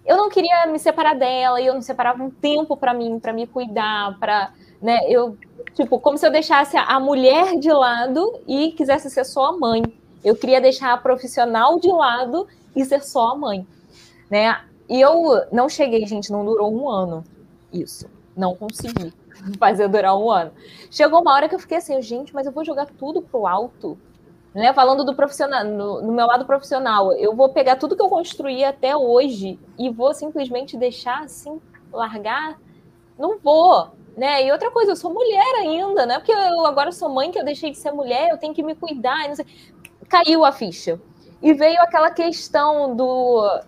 eu não queria me separar dela e eu não separava um tempo para mim, para me cuidar, para, né? Eu, tipo, como se eu deixasse a mulher de lado e quisesse ser só a mãe. Eu queria deixar a profissional de lado e ser só a mãe, né? E eu não cheguei, gente, não durou um ano isso. Não consegui fazer durar um ano. Chegou uma hora que eu fiquei assim, gente, mas eu vou jogar tudo pro alto. Né? Falando do profissional, no, no meu lado profissional, eu vou pegar tudo que eu construí até hoje e vou simplesmente deixar assim, largar? Não vou. Né? E outra coisa, eu sou mulher ainda, né? Porque eu agora sou mãe que eu deixei de ser mulher, eu tenho que me cuidar. Caiu a ficha. E veio aquela questão do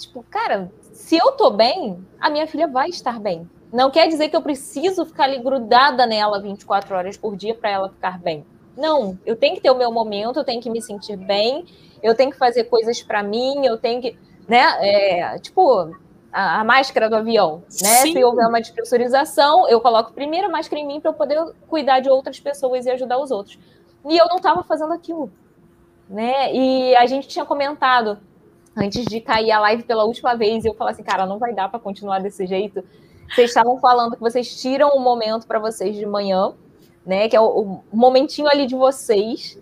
Tipo, cara, se eu tô bem, a minha filha vai estar bem. Não quer dizer que eu preciso ficar ali grudada nela 24 horas por dia para ela ficar bem. Não, eu tenho que ter o meu momento, eu tenho que me sentir bem, eu tenho que fazer coisas para mim, eu tenho que, né, é, tipo, a, a, máscara do avião, né? Sim. Se houver uma despressurização, eu coloco primeiro a máscara em mim para eu poder cuidar de outras pessoas e ajudar os outros. E eu não estava fazendo aquilo, né? E a gente tinha comentado antes de cair a live pela última vez, eu falei assim, cara, não vai dar para continuar desse jeito. Vocês estavam falando que vocês tiram um momento para vocês de manhã, né? Que é o, o, momentinho ali de vocês.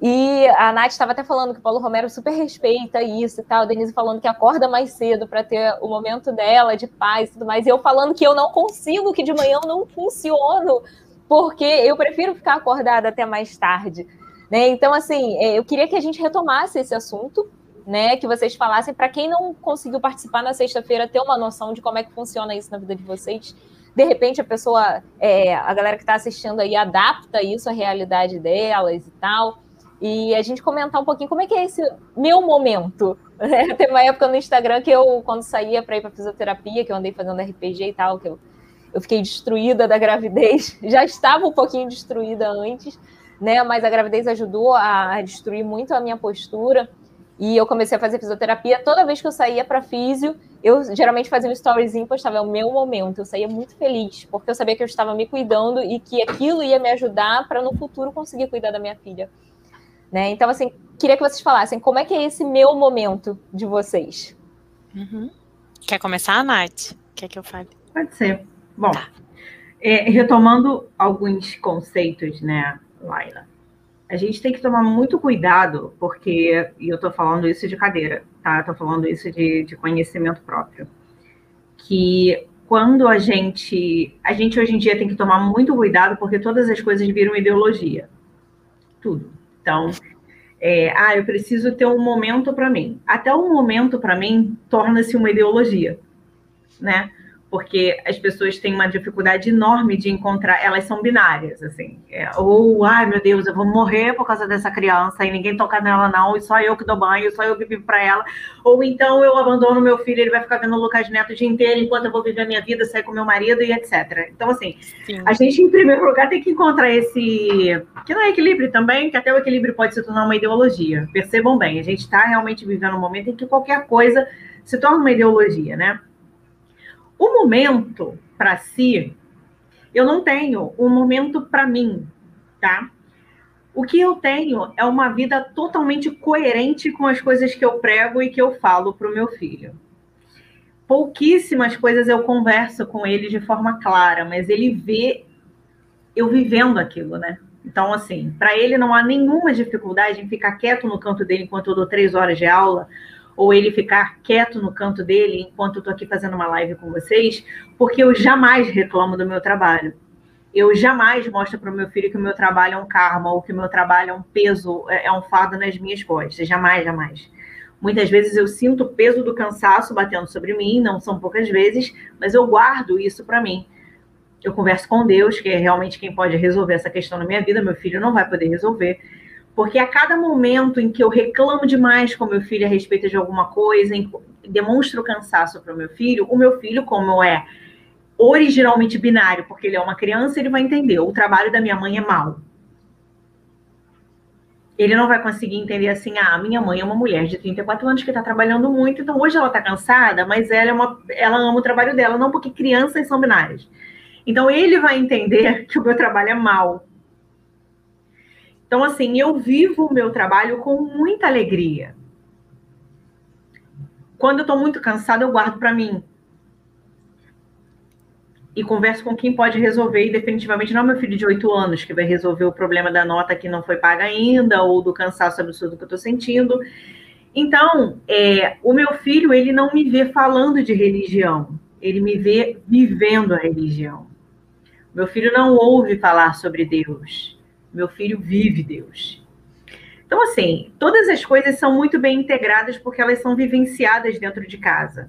E a Nath estava até falando que o Paulo Romero super respeita isso e tal, a Denise falando que acorda mais cedo para ter o momento dela de paz e tudo mais, e eu falando que eu não consigo, que de manhã eu não funciono, porque eu prefiro ficar acordada até mais tarde. Né? Então, assim, é, eu queria que a gente retomasse esse assunto, né? Que vocês falassem, para quem não conseguiu participar na sexta-feira, ter uma noção de como é que funciona isso na vida de vocês. De repente, a pessoa, é, a galera que está assistindo aí, adapta isso à realidade delas e tal e a gente comentar um pouquinho como é que é esse meu momento. Né? Teve uma época no Instagram que eu, quando saía para ir para fisioterapia, que eu andei fazendo RPG e tal, que eu, eu fiquei destruída da gravidez, já estava um pouquinho destruída antes, né? Mas a gravidez ajudou a destruir muito a minha postura. E eu comecei a fazer fisioterapia. Toda vez que eu saía para físio, eu geralmente fazia um storyzinho, postava o meu momento. Eu saía muito feliz, porque eu sabia que eu estava me cuidando e que aquilo ia me ajudar para no futuro conseguir cuidar da minha filha. Né? Então, assim, queria que vocês falassem como é que é esse meu momento de vocês. Uhum. Quer começar, Nath? Quer que eu fale? Pode ser. Bom, tá. é, retomando alguns conceitos, né, Laila? A gente tem que tomar muito cuidado, porque, e eu estou falando isso de cadeira, tá? Estou falando isso de, de conhecimento próprio. Que quando a gente. A gente hoje em dia tem que tomar muito cuidado, porque todas as coisas viram ideologia. Tudo então, é, ah, eu preciso ter um momento para mim. Até um momento para mim torna-se uma ideologia, né? Porque as pessoas têm uma dificuldade enorme de encontrar, elas são binárias, assim, é, ou, ai meu Deus, eu vou morrer por causa dessa criança e ninguém toca nela não, e só eu que dou banho, só eu que vivo para ela, ou então eu abandono meu filho, ele vai ficar vendo o Lucas Neto o dia inteiro enquanto eu vou viver a minha vida, sair com meu marido e etc. Então, assim, Sim. a gente, em primeiro lugar, tem que encontrar esse, que não é equilíbrio também, que até o equilíbrio pode se tornar uma ideologia, percebam bem, a gente está realmente vivendo um momento em que qualquer coisa se torna uma ideologia, né? O momento para si, eu não tenho um momento para mim, tá? O que eu tenho é uma vida totalmente coerente com as coisas que eu prego e que eu falo para o meu filho. Pouquíssimas coisas eu converso com ele de forma clara, mas ele vê eu vivendo aquilo, né? Então, assim, para ele não há nenhuma dificuldade em ficar quieto no canto dele enquanto eu dou três horas de aula, ou ele ficar quieto no canto dele enquanto eu estou aqui fazendo uma live com vocês, porque eu jamais reclamo do meu trabalho. Eu jamais mostro para o meu filho que o meu trabalho é um karma ou que o meu trabalho é um peso, é, é um fardo nas minhas costas. Jamais, jamais. Muitas vezes eu sinto o peso do cansaço batendo sobre mim, não são poucas vezes, mas eu guardo isso para mim. Eu converso com Deus, que é realmente quem pode resolver essa questão na minha vida, meu filho não vai poder resolver. Porque a cada momento em que eu reclamo demais com meu filho a respeito de alguma coisa, demonstro cansaço para o meu filho, o meu filho, como é originalmente binário, porque ele é uma criança, ele vai entender: o trabalho da minha mãe é mau. Ele não vai conseguir entender assim: ah, minha mãe é uma mulher de 34 anos que está trabalhando muito, então hoje ela está cansada, mas ela, é uma, ela ama o trabalho dela, não porque crianças são binárias. Então ele vai entender que o meu trabalho é mau então, assim, eu vivo o meu trabalho com muita alegria. Quando eu estou muito cansada, eu guardo para mim. E converso com quem pode resolver, e definitivamente não é meu filho de 8 anos que vai resolver o problema da nota que não foi paga ainda, ou do cansaço absurdo que eu estou sentindo. Então, é, o meu filho, ele não me vê falando de religião, ele me vê vivendo a religião. Meu filho não ouve falar sobre Deus, meu filho vive Deus. Então, assim, todas as coisas são muito bem integradas porque elas são vivenciadas dentro de casa.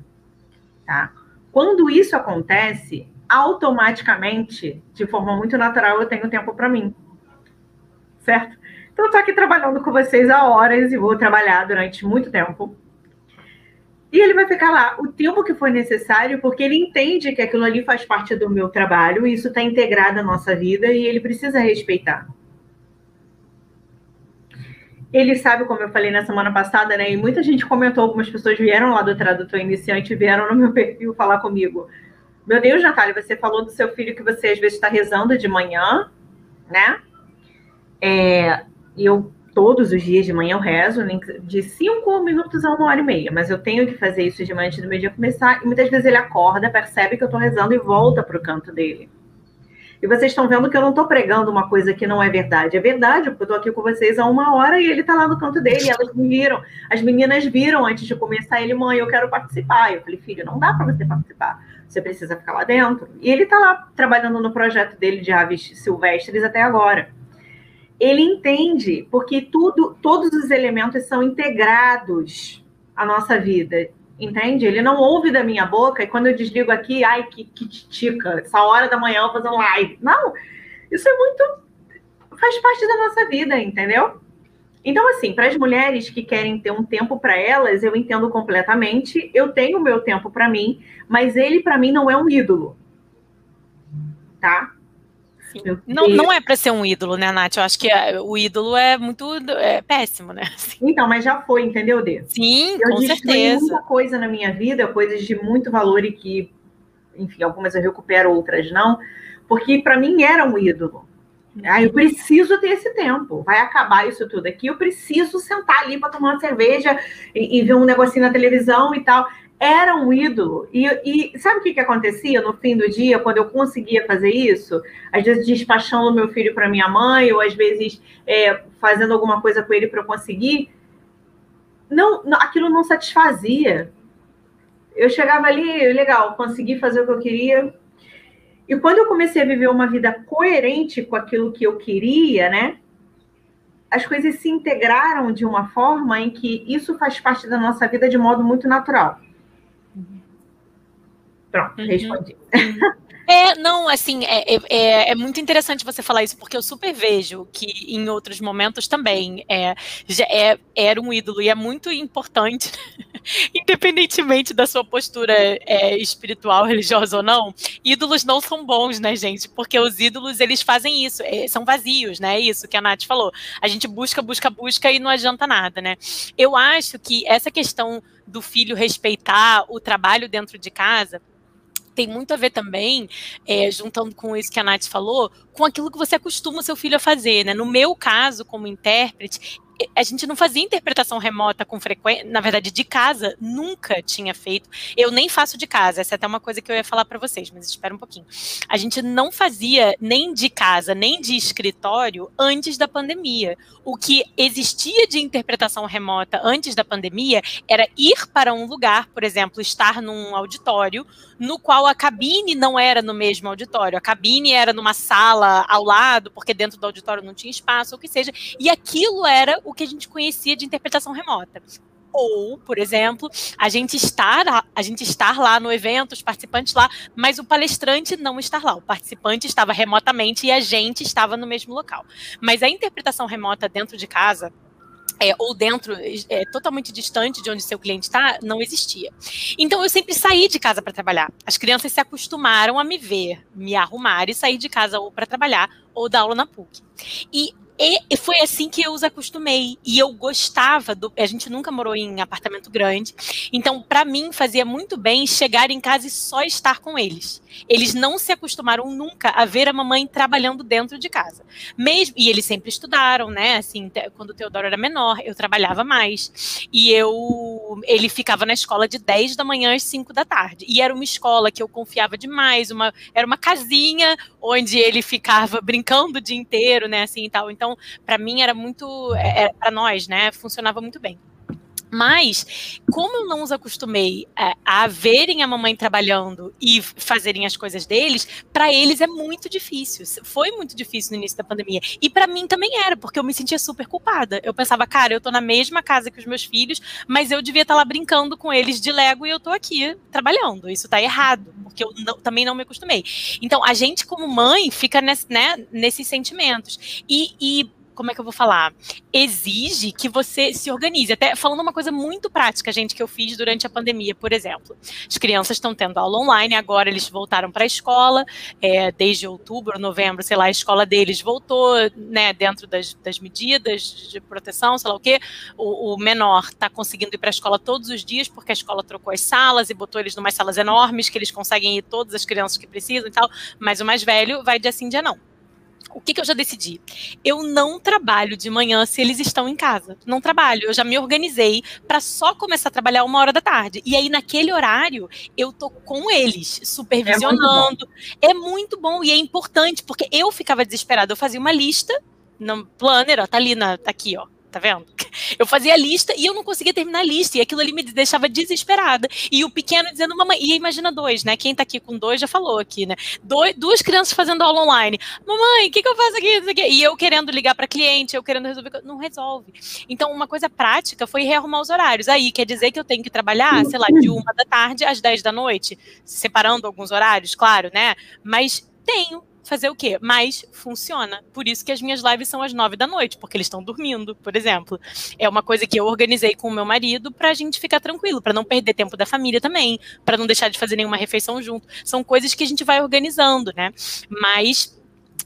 Tá? Quando isso acontece, automaticamente, de forma muito natural, eu tenho tempo para mim. Certo? Então, eu estou aqui trabalhando com vocês há horas e vou trabalhar durante muito tempo. E ele vai ficar lá o tempo que for necessário, porque ele entende que aquilo ali faz parte do meu trabalho, isso está integrado à nossa vida e ele precisa respeitar ele sabe, como eu falei na semana passada, né? E muita gente comentou, algumas pessoas vieram lá do tradutor iniciante, vieram no meu perfil falar comigo. Meu Deus, Natália, você falou do seu filho que você às vezes está rezando de manhã, né? É, e eu todos os dias de manhã eu rezo de cinco minutos a uma hora e meia, mas eu tenho que fazer isso de manhã antes do meu dia começar. E muitas vezes ele acorda, percebe que eu estou rezando e volta para o canto dele. E vocês estão vendo que eu não estou pregando uma coisa que não é verdade. É verdade, porque eu estou aqui com vocês há uma hora e ele está lá no canto dele. E elas me viram. As meninas viram antes de começar. Ele, mãe, eu quero participar. Eu falei, filho, não dá para você participar. Você precisa ficar lá dentro. E ele está lá trabalhando no projeto dele de aves silvestres até agora. Ele entende, porque tudo, todos os elementos são integrados à nossa vida entende? Ele não ouve da minha boca e quando eu desligo aqui, ai, que, que tica, essa hora da manhã eu vou fazer um live. Não, isso é muito. faz parte da nossa vida, entendeu? Então, assim, para as mulheres que querem ter um tempo para elas, eu entendo completamente. Eu tenho o meu tempo para mim, mas ele, para mim, não é um ídolo. Tá? Não, não é para ser um ídolo, né, Nath? Eu acho que é, o ídolo é muito é péssimo, né? Assim. Então, mas já foi, entendeu, Dê? Sim, eu com certeza. muita coisa na minha vida, coisas de muito valor e que, enfim, algumas eu recupero, outras não, porque para mim era um ídolo. Ah, eu preciso ter esse tempo. Vai acabar isso tudo aqui. Eu preciso sentar ali para tomar uma cerveja e, e ver um negocinho na televisão e tal era um ídolo. E, e sabe o que, que acontecia no fim do dia, quando eu conseguia fazer isso? Às vezes despachando meu filho para minha mãe, ou às vezes é, fazendo alguma coisa com ele para eu conseguir. Não, não, aquilo não satisfazia. Eu chegava ali, legal, consegui fazer o que eu queria. E quando eu comecei a viver uma vida coerente com aquilo que eu queria, né? As coisas se integraram de uma forma em que isso faz parte da nossa vida de modo muito natural. Pronto, uhum. respondi. É, não, assim, é, é, é, muito interessante você falar isso, porque eu super vejo que em outros momentos também é, já é, era um ídolo e é muito importante, independentemente da sua postura é, espiritual, religiosa ou não, ídolos não são bons, né, gente? Porque os ídolos, eles fazem isso, é, são vazios, né? É isso que a Nath falou. A gente busca, busca, busca e não adianta nada, né? Eu acho que essa questão do filho respeitar o trabalho dentro de casa tem muito a ver também, é, juntando com isso que a Nath falou, com aquilo que você acostuma o seu filho a fazer, né? No meu caso, como intérprete, a gente não fazia interpretação remota com frequência, na verdade, de casa, nunca tinha feito. Eu nem faço de casa, essa é até uma coisa que eu ia falar para vocês, mas espera um pouquinho. A gente não fazia nem de casa, nem de escritório antes da pandemia. O que existia de interpretação remota antes da pandemia era ir para um lugar, por exemplo, estar num auditório, no qual a cabine não era no mesmo auditório, a cabine era numa sala ao lado, porque dentro do auditório não tinha espaço, ou o que seja, e aquilo era o que a gente conhecia de interpretação remota. Ou, por exemplo, a gente estar, a gente estar lá no evento, os participantes lá, mas o palestrante não estar lá. O participante estava remotamente e a gente estava no mesmo local. Mas a interpretação remota dentro de casa, é, ou dentro, é, totalmente distante de onde seu cliente está, não existia. Então eu sempre saí de casa para trabalhar. As crianças se acostumaram a me ver, me arrumar e sair de casa ou para trabalhar ou dar aula na PUC. E e foi assim que eu os acostumei. E eu gostava do. A gente nunca morou em apartamento grande. Então, para mim, fazia muito bem chegar em casa e só estar com eles. Eles não se acostumaram nunca a ver a mamãe trabalhando dentro de casa. Mesmo, e eles sempre estudaram, né? Assim, quando o Teodoro era menor, eu trabalhava mais. E eu. Ele ficava na escola de 10 da manhã às 5 da tarde. E era uma escola que eu confiava demais. Uma, era uma casinha onde ele ficava brincando o dia inteiro, né? Assim e tal. Então, então, para mim era muito, é, é para nós, né, funcionava muito bem. Mas, como eu não os acostumei a, a verem a mamãe trabalhando e fazerem as coisas deles, para eles é muito difícil. Foi muito difícil no início da pandemia. E para mim também era, porque eu me sentia super culpada. Eu pensava, cara, eu tô na mesma casa que os meus filhos, mas eu devia estar tá lá brincando com eles de Lego e eu tô aqui trabalhando. Isso tá errado, porque eu não, também não me acostumei. Então, a gente, como mãe, fica nesse, né, nesses sentimentos. E, e como é que eu vou falar? Exige que você se organize. Até falando uma coisa muito prática, gente, que eu fiz durante a pandemia, por exemplo. As crianças estão tendo aula online, agora eles voltaram para a escola, é, desde outubro, novembro, sei lá, a escola deles voltou, né, dentro das, das medidas de proteção, sei lá o quê. O, o menor está conseguindo ir para a escola todos os dias, porque a escola trocou as salas e botou eles em umas salas enormes, que eles conseguem ir todas as crianças que precisam e tal, mas o mais velho vai de assim dia não. O que, que, eu já decidi? Eu não trabalho de manhã se eles estão em casa. Não trabalho. Eu já me organizei para só começar a trabalhar uma hora da tarde. E aí, naquele horário, eu tô com eles, supervisionando. É muito, é muito bom e é importante, porque eu ficava desesperada. Eu fazia uma lista no planner, ó, tá ali na, tá aqui, ó tá vendo? Eu fazia a lista e eu não conseguia terminar a lista, e aquilo ali me deixava desesperada. E o pequeno dizendo, mamãe, e imagina dois, né? Quem tá aqui com dois já falou aqui, né? Dois, duas crianças fazendo aula online. Mamãe, o que, que eu faço aqui? E eu querendo ligar para cliente, eu querendo resolver. Não resolve. Então, uma coisa prática foi rearrumar os horários. Aí quer dizer que eu tenho que trabalhar, sei lá, de uma da tarde às dez da noite, separando alguns horários, claro, né? Mas tenho fazer o quê? Mas funciona. Por isso que as minhas lives são às nove da noite, porque eles estão dormindo, por exemplo. É uma coisa que eu organizei com o meu marido para a gente ficar tranquilo, para não perder tempo da família também, para não deixar de fazer nenhuma refeição junto. São coisas que a gente vai organizando, né? Mas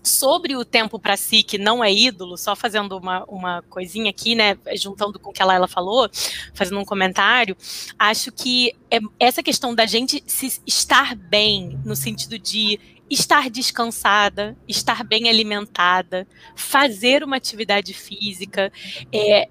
sobre o tempo para si, que não é ídolo, só fazendo uma, uma coisinha aqui, né, juntando com o que ela, ela falou, fazendo um comentário, acho que é essa questão da gente se estar bem, no sentido de estar descansada, estar bem alimentada, fazer uma atividade física, é,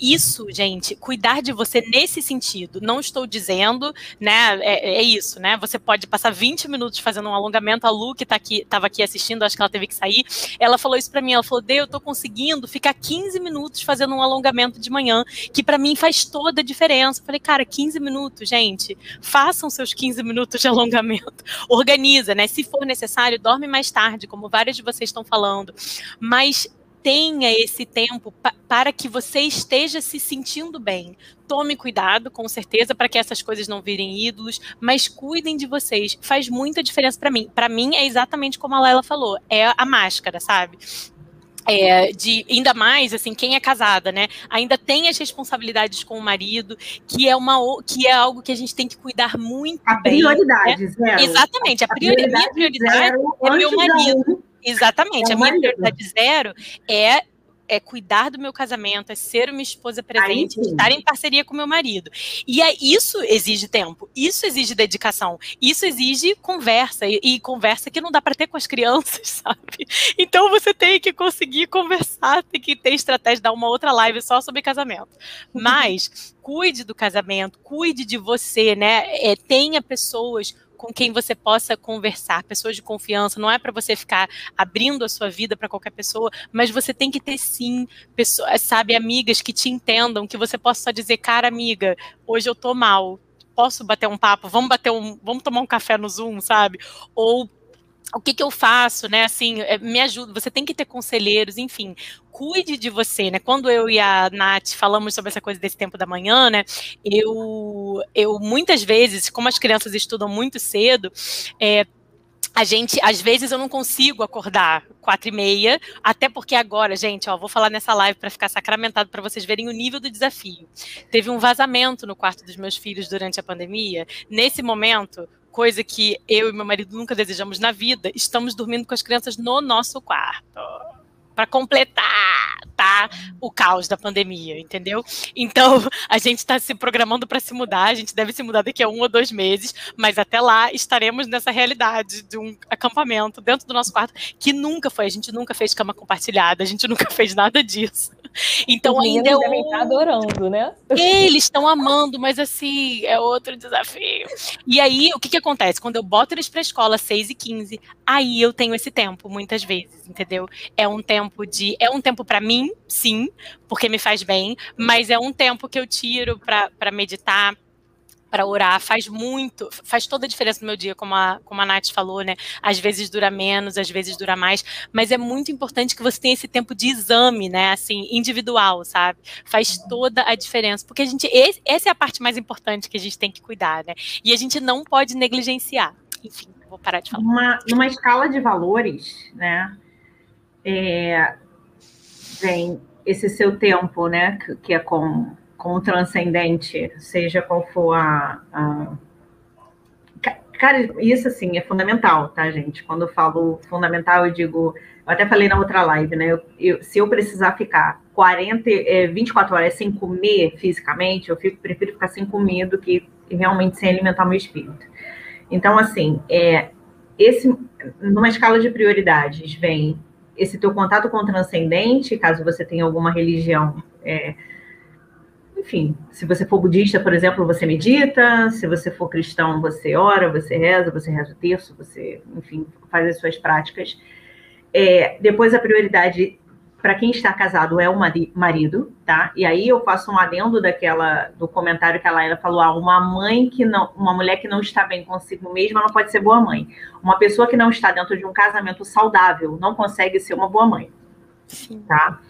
isso, gente, cuidar de você nesse sentido. Não estou dizendo, né? É, é, isso, né? Você pode passar 20 minutos fazendo um alongamento. A Lu, que tá aqui, estava aqui assistindo, acho que ela teve que sair. Ela falou isso para mim. Ela falou: Dê, eu tô conseguindo ficar 15 minutos fazendo um alongamento de manhã, que para mim faz toda a diferença. Eu falei, cara, 15 minutos, gente. Façam seus 15 minutos de alongamento. Organiza, né? Se for necessário, dorme mais tarde, como vários de vocês estão falando. Mas tenha esse tempo pa para que você esteja se sentindo bem. Tome cuidado, com certeza, para que essas coisas não virem ídolos, mas cuidem de vocês. Faz muita diferença para mim. Para mim é exatamente como a Lela falou, é a máscara, sabe? É, de ainda mais assim quem é casada né ainda tem as responsabilidades com o marido que é uma que é algo que a gente tem que cuidar muito a bem, prioridade né? zero. exatamente a, a prioridade, minha prioridade é meu marido Exatamente. É a minha prioridade zero é é cuidar do meu casamento, é ser uma esposa presente, estar em parceria com meu marido. E é, isso exige tempo, isso exige dedicação, isso exige conversa, e, e conversa que não dá para ter com as crianças, sabe? Então você tem que conseguir conversar, tem que ter estratégia, dar uma outra live só sobre casamento. Mas cuide do casamento, cuide de você, né? É, tenha pessoas com quem você possa conversar, pessoas de confiança. Não é para você ficar abrindo a sua vida para qualquer pessoa, mas você tem que ter sim, pessoas, sabe, amigas que te entendam, que você possa só dizer, cara, amiga, hoje eu tô mal. Posso bater um papo? Vamos bater um, vamos tomar um café no Zoom, sabe? Ou o que, que eu faço, né? Assim, é, me ajuda. Você tem que ter conselheiros, enfim, cuide de você, né? Quando eu e a Nath falamos sobre essa coisa desse tempo da manhã, né? Eu, eu muitas vezes, como as crianças estudam muito cedo, é, a gente, às vezes eu não consigo acordar quatro e meia, até porque agora, gente, ó, vou falar nessa live para ficar sacramentado para vocês verem o nível do desafio. Teve um vazamento no quarto dos meus filhos durante a pandemia. Nesse momento, coisa que eu e meu marido nunca desejamos na vida, estamos dormindo com as crianças no nosso quarto. Para completar, tá? O caos da pandemia, entendeu? Então, a gente está se programando para se mudar, a gente deve se mudar daqui a um ou dois meses, mas até lá estaremos nessa realidade de um acampamento dentro do nosso quarto, que nunca foi, a gente nunca fez cama compartilhada, a gente nunca fez nada disso. Então Os ainda é devem estar adorando, né? Eles estão amando, mas assim, é outro desafio. E aí, o que que acontece? Quando eu boto eles para a escola às 6 e 15 aí eu tenho esse tempo, muitas vezes, entendeu? É um tempo de. É um tempo para mim, sim, porque me faz bem, mas é um tempo que eu tiro para meditar, para orar faz muito, faz toda a diferença no meu dia, como a, como a Nath falou, né? Às vezes dura menos, às vezes dura mais, mas é muito importante que você tenha esse tempo de exame, né? Assim, individual, sabe? Faz toda a diferença, porque a gente, esse, essa é a parte mais importante que a gente tem que cuidar, né? E a gente não pode negligenciar. Enfim, vou parar de falar. Uma, numa escala de valores, né? É, vem esse seu tempo, né? Que, que é com com o transcendente, seja qual for a, a, Cara, isso assim é fundamental, tá, gente? Quando eu falo fundamental, eu digo. Eu até falei na outra live, né? Eu, eu, se eu precisar ficar 40, é, 24 horas sem comer fisicamente, eu fico, prefiro ficar sem comer do que realmente sem alimentar meu espírito. Então, assim, é, esse, numa escala de prioridades, vem esse teu contato com o transcendente, caso você tenha alguma religião, é, enfim, se você for budista, por exemplo, você medita, se você for cristão, você ora, você reza, você reza o terço, você, enfim, faz as suas práticas. É, depois a prioridade para quem está casado é o marido, tá? E aí eu faço um adendo daquela do comentário que a Laila falou: ah, uma mãe que não, uma mulher que não está bem consigo mesma não pode ser boa mãe. Uma pessoa que não está dentro de um casamento saudável não consegue ser uma boa mãe, Sim. tá?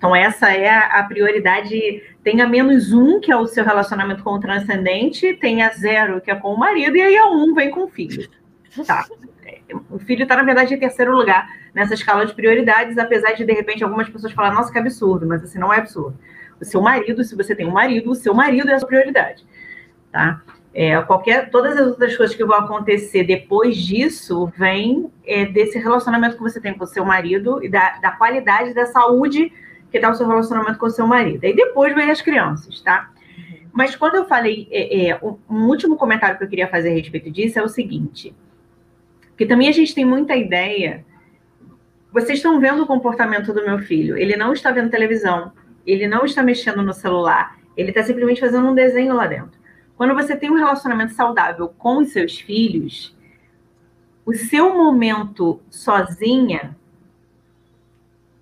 Então essa é a, prioridade. Tenha menos um que é o seu relacionamento com o transcendente, tenha zero que é com o marido e aí a um vem com o filho, tá? O filho está na verdade em terceiro lugar nessa escala de prioridades, apesar de, de repente, algumas pessoas falarem, nossa, que absurdo, mas assim, não é absurdo. O seu marido, se você tem um marido, o seu marido é a sua prioridade, tá? É, qualquer, todas as outras coisas que vão acontecer depois disso vem é, desse relacionamento que você tem com o seu marido e da, da qualidade da saúde que está o seu relacionamento com o seu marido. E depois vem as crianças, tá? Mas quando eu falei, é, é, um, um último comentário que eu queria fazer a respeito disso é o seguinte, que também a gente tem muita ideia vocês estão vendo o comportamento do meu filho. Ele não está vendo televisão, ele não está mexendo no celular, ele está simplesmente fazendo um desenho lá dentro. Quando você tem um relacionamento saudável com os seus filhos, o seu momento sozinha,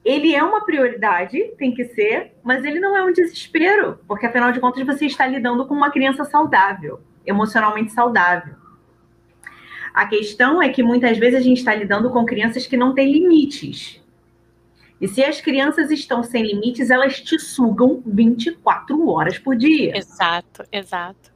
ele é uma prioridade, tem que ser, mas ele não é um desespero, porque afinal de contas você está lidando com uma criança saudável, emocionalmente saudável. A questão é que muitas vezes a gente está lidando com crianças que não têm limites. E se as crianças estão sem limites, elas te sugam 24 horas por dia. Exato, exato.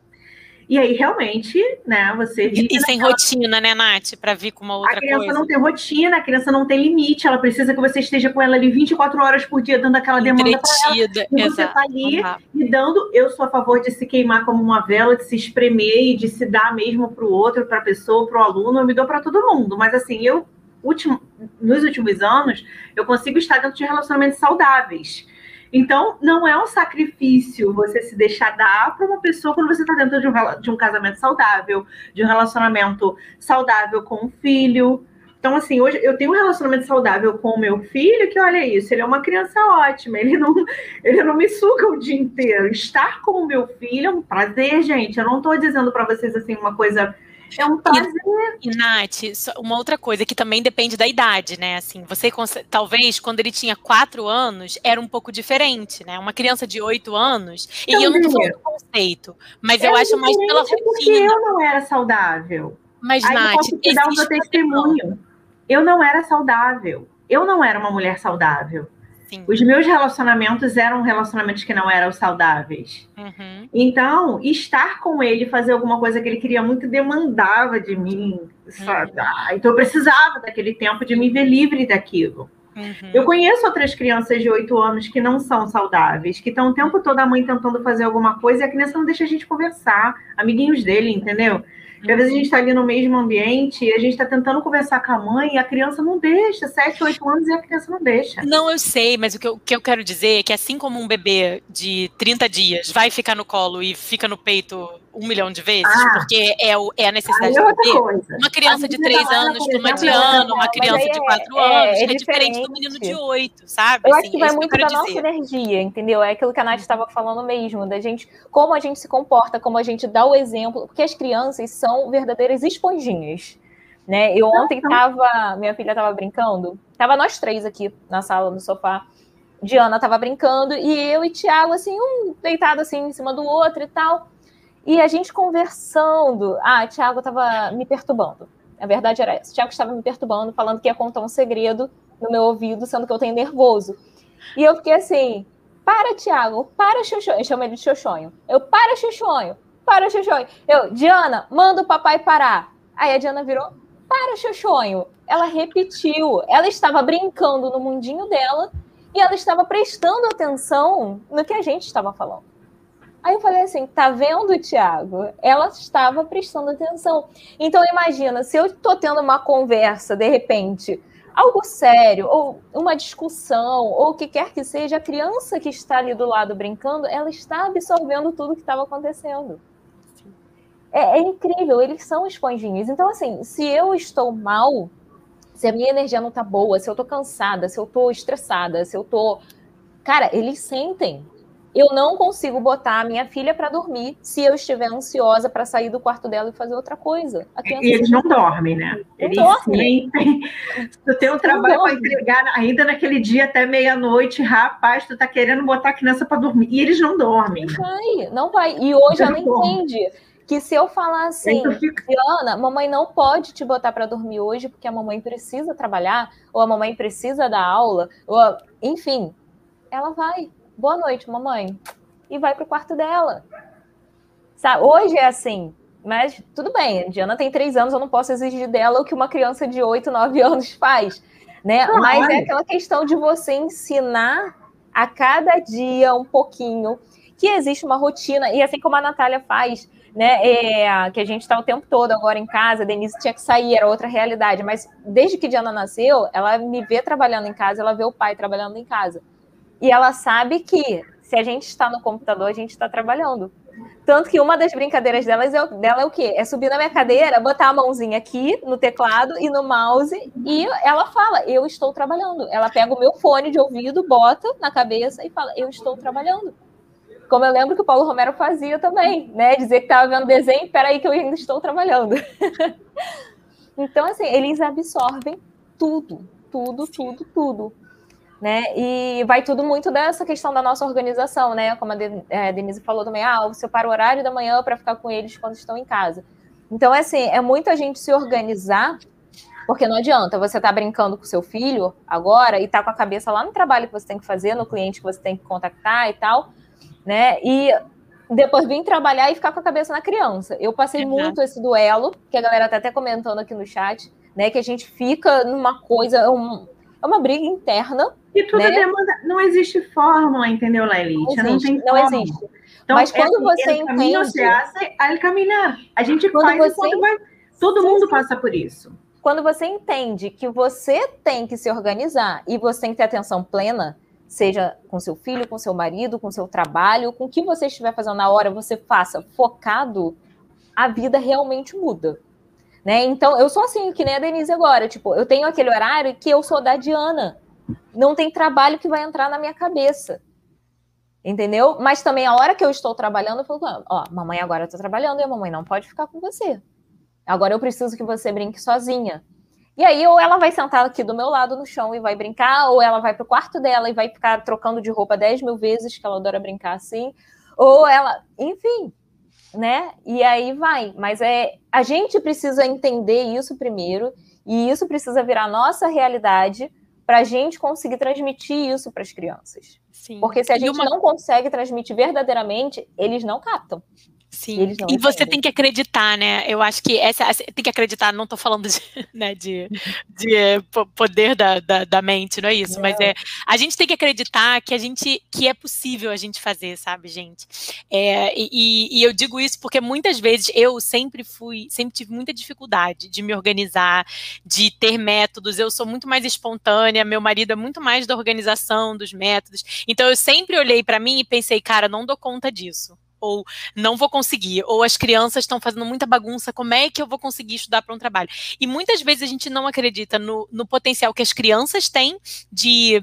E aí, realmente, né, você. E, sem rotina, né, Nath? Para vir com uma outra coisa. A criança coisa. não tem rotina, a criança não tem limite, ela precisa que você esteja com ela ali 24 horas por dia, dando aquela demanda para ela. E você está ali e dando. Eu sou a favor de se queimar como uma vela, de se espremer e de se dar mesmo para o outro, para a pessoa, para o aluno. Eu me dou para todo mundo. Mas, assim, eu, último, nos últimos anos, eu consigo estar dentro de relacionamentos saudáveis então, não é um sacrifício você se deixar dar para uma pessoa quando você está dentro de um, de um casamento saudável, de um relacionamento saudável com um filho. Então, assim, hoje eu tenho um relacionamento saudável com o meu filho, que olha isso, ele é uma criança ótima, ele não, ele não me suga o dia inteiro. Estar com o meu filho é um prazer, gente. Eu não estou dizendo para vocês assim uma coisa é um prazer. E, e, Nath, uma outra coisa que também depende da idade, né? Assim, você talvez quando ele tinha quatro anos era um pouco diferente, né? Uma criança de oito anos, também. e eu não tô falando do conceito, mas eu, eu acho mais pela rotina. Porque eu não era saudável. Mas, Aí Nath, eu posso te dar um testemunho. Eu não era saudável. Eu não era uma mulher saudável. Sim. Os meus relacionamentos eram relacionamentos que não eram saudáveis. Uhum. Então, estar com ele, fazer alguma coisa que ele queria muito, demandava de mim, sabe? Uhum. Ah, então, eu precisava daquele tempo de me ver livre daquilo. Uhum. Eu conheço outras crianças de 8 anos que não são saudáveis, que estão o tempo todo a mãe tentando fazer alguma coisa e a criança não deixa a gente conversar, amiguinhos dele, entendeu? Às vezes a gente está ali no mesmo ambiente e a gente está tentando conversar com a mãe e a criança não deixa, 7, 8 anos e a criança não deixa. Não, eu sei, mas o que eu, o que eu quero dizer é que assim como um bebê de 30 dias vai ficar no colo e fica no peito um milhão de vezes, ah, porque é, o, é a necessidade é. Coisa. Uma criança de 3 anos com uma de ano, uma criança de 4 é, anos, é, é, diferente do menino de 8, sabe? Eu assim, acho que vai é muito da dizer. nossa energia, entendeu? É aquilo que a Nath estava falando mesmo, da gente, como a gente se comporta, como a gente dá o exemplo, porque as crianças são verdadeiras esponjinhas. Né? Eu ontem tava, minha filha estava brincando, tava nós três aqui na sala, no sofá. Diana estava brincando e eu e Tiago, assim, um deitado assim em cima do outro e tal. E a gente conversando. Ah, Tiago estava me perturbando. A verdade era essa. Tiago estava me perturbando, falando que ia contar um segredo no meu ouvido, sendo que eu tenho nervoso. E eu fiquei assim: para, Tiago, para, Xoxonho. Eu chamo ele de Xoxonho. Eu, para, Xoxonho, para, Xoxonho. Eu, Diana, manda o papai parar. Aí a Diana virou: para, Xoxonho. Ela repetiu. Ela estava brincando no mundinho dela e ela estava prestando atenção no que a gente estava falando. Aí eu falei assim, tá vendo, Tiago? Ela estava prestando atenção. Então imagina, se eu estou tendo uma conversa, de repente, algo sério, ou uma discussão, ou o que quer que seja, a criança que está ali do lado brincando, ela está absorvendo tudo que estava acontecendo. É, é, incrível, eles são esponjinhas. Então, assim, se eu estou mal, se a minha energia não tá boa, se eu tô cansada, se eu tô estressada, se eu tô. Cara, eles sentem. Eu não consigo botar a minha filha para dormir se eu estiver ansiosa para sair do quarto dela e fazer outra coisa. E eles não dormem, né? Não eles dormem. sentem. Tu tem um trabalho para entregar ainda naquele dia até meia-noite, rapaz, tu tá querendo botar a criança para dormir. E eles não dormem. Não vai, não vai. E hoje ela entende que se eu falar assim, Diana, mamãe não pode te botar para dormir hoje porque a mamãe precisa trabalhar, ou a mamãe precisa dar aula, ou enfim, ela vai. Boa noite, mamãe. E vai pro quarto dela. Sabe? Hoje é assim, mas tudo bem, a Diana tem três anos, eu não posso exigir dela o que uma criança de oito, nove anos faz. Né? Mas é aquela questão de você ensinar a cada dia um pouquinho que existe uma rotina, e assim como a Natália faz, né? É, que a gente está o tempo todo agora em casa, a Denise tinha que sair, era outra realidade. Mas desde que Diana nasceu, ela me vê trabalhando em casa, ela vê o pai trabalhando em casa. E ela sabe que se a gente está no computador, a gente está trabalhando. Tanto que uma das brincadeiras delas é, dela é o quê? É subir na minha cadeira, botar a mãozinha aqui no teclado e no mouse, e ela fala, eu estou trabalhando. Ela pega o meu fone de ouvido, bota na cabeça e fala, eu estou trabalhando. Como eu lembro que o Paulo Romero fazia também, né? Dizer que estava vendo desenho, peraí que eu ainda estou trabalhando. então, assim, eles absorvem tudo, tudo, tudo, tudo. Né? E vai tudo muito dessa questão da nossa organização, né? Como a é, Denise falou também, ah, você para o horário da manhã para ficar com eles quando estão em casa. Então, assim, é muito a gente se organizar, porque não adianta você estar tá brincando com seu filho agora e tá com a cabeça lá no trabalho que você tem que fazer, no cliente que você tem que contactar e tal, né? E depois vim trabalhar e ficar com a cabeça na criança. Eu passei muito esse duelo, que a galera tá até comentando aqui no chat, né? Que a gente fica numa coisa, um, é uma briga interna. E tudo né? demanda. Não existe fórmula, entendeu, Laelite? Não, existe, não, não existe. Então, Mas quando é, você entende. Caminho se hace al caminhar. A gente quando faz você... vai. Todo mundo passa por isso. Quando você entende que você tem que se organizar e você tem que ter atenção plena, seja com seu filho, com seu marido, com seu trabalho, com o que você estiver fazendo na hora, você faça focado, a vida realmente muda. Né? Então, eu sou assim, que nem a Denise agora. Tipo, eu tenho aquele horário que eu sou da Diana. Não tem trabalho que vai entrar na minha cabeça. Entendeu? Mas também a hora que eu estou trabalhando, eu falo, ó, mamãe agora está trabalhando e a mamãe não pode ficar com você. Agora eu preciso que você brinque sozinha. E aí, ou ela vai sentar aqui do meu lado no chão e vai brincar, ou ela vai pro quarto dela e vai ficar trocando de roupa 10 mil vezes, que ela adora brincar assim, ou ela, enfim, né? E aí vai. Mas é a gente precisa entender isso primeiro, e isso precisa virar nossa realidade para a gente conseguir transmitir isso para as crianças. Sim. Porque se a gente uma... não consegue transmitir verdadeiramente, eles não captam. Sim. E, você tem que acreditar, né? Eu acho que essa tem que acreditar, não estou falando de, né, de, de eh, poder da, da, da, mente, não é isso, mas é a gente tem que acreditar que a gente que é possível a gente fazer, sabe, gente? É, e, e, eu digo isso porque muitas vezes eu sempre fui, sempre tive muita dificuldade de me organizar, de ter métodos. Eu sou muito mais espontânea, meu marido é muito mais da organização, dos métodos. Então eu sempre olhei para mim e pensei, cara, não dou conta disso ou não vou conseguir, ou as crianças estão fazendo muita bagunça, como é que eu vou conseguir estudar para um trabalho? E muitas vezes a gente não acredita no, no potencial que as crianças têm de